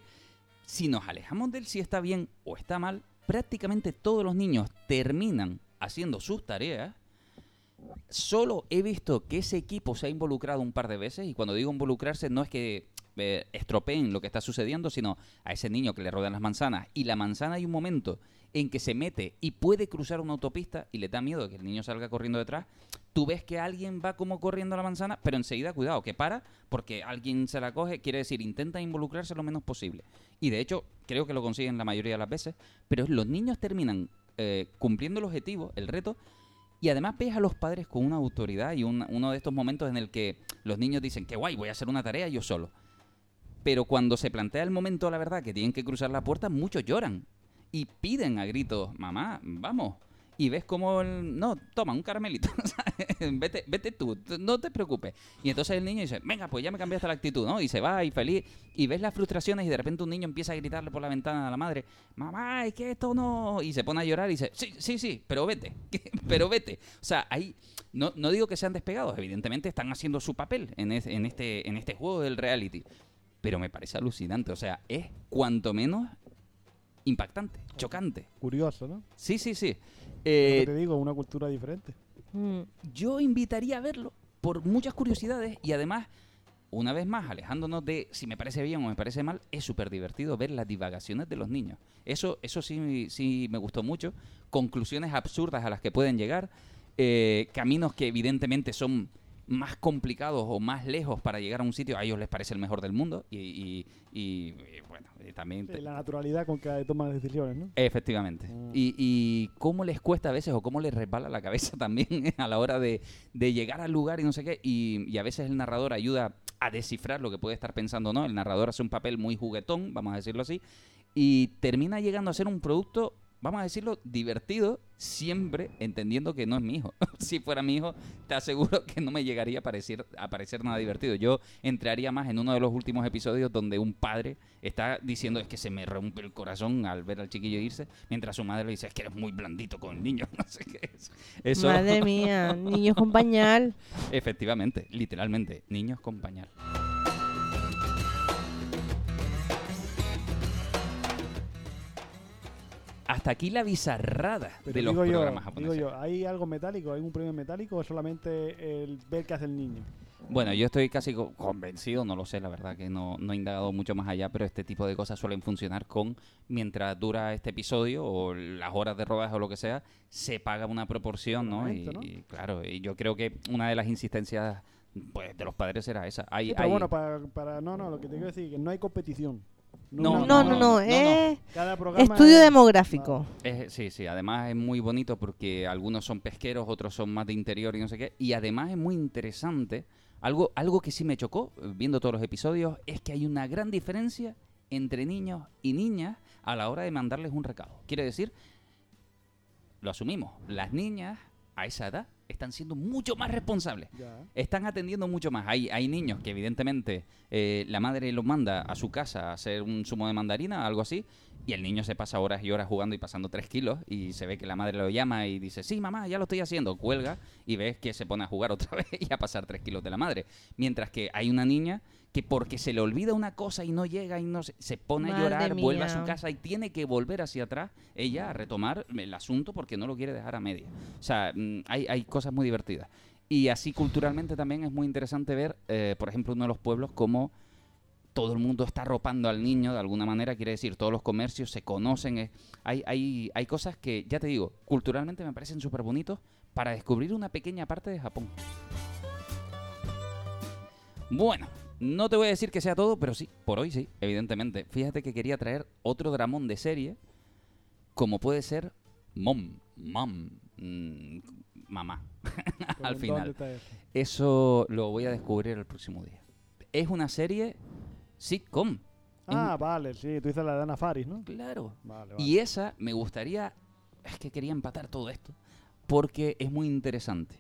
si nos alejamos del si está bien o está mal, prácticamente todos los niños terminan haciendo sus tareas. Solo he visto que ese equipo se ha involucrado un par de veces y cuando digo involucrarse no es que eh, estropeen lo que está sucediendo, sino a ese niño que le rodean las manzanas y la manzana hay un momento en que se mete y puede cruzar una autopista y le da miedo que el niño salga corriendo detrás, tú ves que alguien va como corriendo a la manzana, pero enseguida cuidado, que para, porque alguien se la coge, quiere decir, intenta involucrarse lo menos posible. Y de hecho, creo que lo consiguen la mayoría de las veces, pero los niños terminan eh, cumpliendo el objetivo, el reto, y además ves a los padres con una autoridad y un- uno de estos momentos en el que los niños dicen, qué guay, voy a hacer una tarea yo solo. Pero cuando se plantea el momento, la verdad, que tienen que cruzar la puerta, muchos lloran y piden a gritos, mamá, vamos. Y ves como el, no, toma un caramelito, vete, vete tú, no te preocupes. Y entonces el niño dice, venga, pues ya me cambiaste la actitud, ¿no? Y se va y feliz, y ves las frustraciones y de repente un niño empieza a gritarle por la ventana a la madre, mamá, es que esto no... Y se pone a llorar y dice, sí, sí, sí, pero vete, pero vete. O sea, ahí, no, no digo que sean despegados, evidentemente están haciendo su papel en, en, este, en este juego del reality. Pero me parece alucinante, o sea, es cuanto menos impactante, chocante. Curioso, ¿no? Sí, sí, sí. Eh, te digo, una cultura diferente. Mm. yo invitaría a verlo por muchas curiosidades y además, una vez más, alejándonos de si me parece bien o me parece mal, es súper divertido ver las divagaciones de los niños. Eso, eso sí, sí me gustó mucho. Conclusiones absurdas a las que pueden llegar. eh, caminos que evidentemente son más complicados o más lejos para llegar a un sitio, a ellos les parece el mejor del mundo. Y, y- y, eh, bueno, y también... La naturalidad con que toman decisiones, ¿no? Efectivamente. Mm. Y, y cómo les cuesta a veces o cómo les resbala la cabeza también a la hora de, de llegar al lugar y no sé qué. Y, y a veces el narrador ayuda a descifrar lo que puede estar pensando, ¿no? El narrador hace un papel muy juguetón, vamos a decirlo así, y termina llegando a ser un producto, vamos a decirlo, divertido, siempre entendiendo que no es mi hijo. si fuera mi hijo, te aseguro que no me llegaría a parecer, a parecer nada divertido. Yo entraría más en uno de los últimos episodios donde un padre está diciendo es que se me rompe el corazón al ver al chiquillo irse, mientras su madre le dice es que eres muy blandito con el niño. No sé qué es. Eso, Madre mía, niños con pañal. Efectivamente, literalmente, niños con pañal. Hasta aquí la bizarrada Pero de los digo yo, programas digo japoneses. yo, ¿hay algo metálico? ¿Hay un premio metálico o solamente el ver qué hace el niño? Bueno, yo estoy casi co- convencido, no lo sé, la verdad que no, no he indagado mucho más allá, pero este tipo de cosas suelen funcionar con, mientras dura este episodio o las horas de rodaje o lo que sea, se paga una proporción, ¿no? Y, Seguramente, ¿no? y claro, y yo creo que una de las insistencias pues, de los padres era esa. Hay, Sí, pero hay- bueno, para, para... No, no, lo que te quiero decir es que no hay competición. No, No, no, no, es Cada programa estudio es- demográfico. Es- sí, sí, además es muy bonito porque algunos son pesqueros, otros son más de interior y no sé qué. Y además es muy interesante, algo, algo que sí me chocó eh, viendo todos los episodios, es que hay una gran diferencia entre niños y niñas a la hora de mandarles un recado. Quiere decir, lo asumimos, las niñas a esa edad están siendo mucho más responsables. Ya. Están atendiendo mucho más. Hay, hay niños que evidentemente eh, la madre los manda a su casa a hacer un zumo de mandarina, algo así, y el niño se pasa horas y horas jugando y pasando tres kilos y se ve que la madre lo llama y dice, sí, mamá, ya lo estoy haciendo, cuelga y ves que se pone a jugar otra vez y a pasar tres kilos de la madre. Mientras que hay una niña que porque se le olvida una cosa y no llega y no se, se pone a llorar, vuelve a su casa y tiene que volver hacia atrás ella a retomar el asunto porque no lo quiere dejar a media. O sea, mm, hay, hay cosas muy divertidas. Y así culturalmente también es muy interesante ver, eh, por ejemplo, uno de los pueblos como todo el mundo está arropando al niño de alguna manera, quiere decir, todos los comercios se conocen. hay, hay, hay cosas que, ya te digo, culturalmente me parecen súper bonitos para descubrir una pequeña parte de Japón. Bueno, no te voy a decir que sea todo, pero sí, por hoy sí, evidentemente. Fíjate que quería traer otro dramón de serie, como puede ser Mom, Mom, mm, mamá, al ¿Dónde final. eso? Lo voy a descubrir el próximo día. Es una serie sitcom. Es Ah, vale, sí, tú dices la de Ana Faris, ¿no? Claro. Vale, vale. Y esa me gustaría, es que quería empatar todo esto, porque es muy interesante.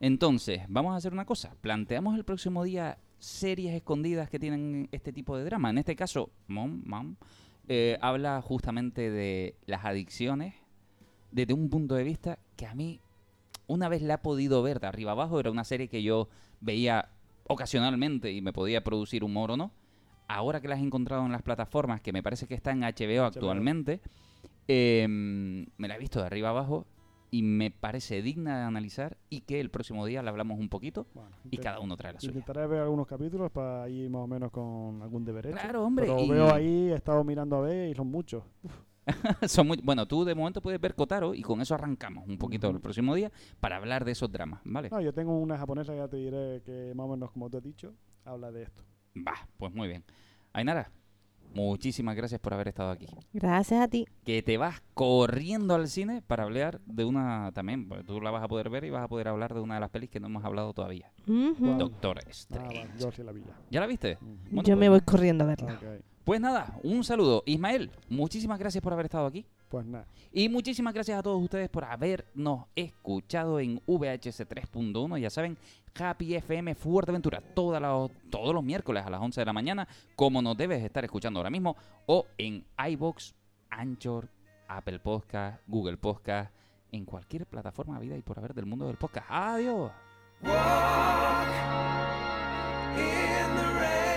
Entonces, vamos a hacer una cosa. Planteamos el próximo día series escondidas que tienen este tipo de drama. En este caso, Mom, Mom, eh, habla justamente de las adicciones desde un punto de vista que a mí, una vez la he podido ver de arriba abajo, era una serie que yo veía ocasionalmente y me podía producir humor o no. Ahora que la he encontrado en las plataformas, que me parece que está en HBO actualmente, eh, me la he visto de arriba abajo y me parece digna de analizar y que el próximo día la hablamos un poquito y intent- cada uno trae la suya. Intentaré ver algunos capítulos para ir más o menos con algún deber hecho. Claro, hombre, Pero y- veo ahí, he estado mirando a ver y son muchos. Son muy- bueno, tú de momento puedes ver Kotaro y con eso arrancamos un poquito el próximo día para hablar de esos dramas, ¿vale? No, yo tengo una japonesa que ya te diré que más o menos como te he dicho, habla de esto. Va, pues muy bien. Ainara, muchísimas gracias por haber estado aquí. Gracias a ti. Que te vas corriendo al cine para hablar de una también, porque tú la vas a poder ver y vas a poder hablar de una de las pelis que no hemos hablado todavía. Ujú. Doctor Ah, Strange. vale, yo sí la vi ya. ¿Ya la viste? Bueno, Yo me pues- voy corriendo a verla. Pues nada, un saludo. Ismael, muchísimas gracias por haber estado aquí. Pues nada. Y muchísimas gracias a todos ustedes por habernos escuchado en VHC 3.1. Ya saben, Happy FM Fuerteventura, todas las, todos los miércoles a las 11 de la mañana, como nos debes estar escuchando ahora mismo, o en iBox, Anchor, Apple Podcast, Google Podcast, en cualquier plataforma vida y por haber del mundo del podcast. Adiós. Walk in the rain.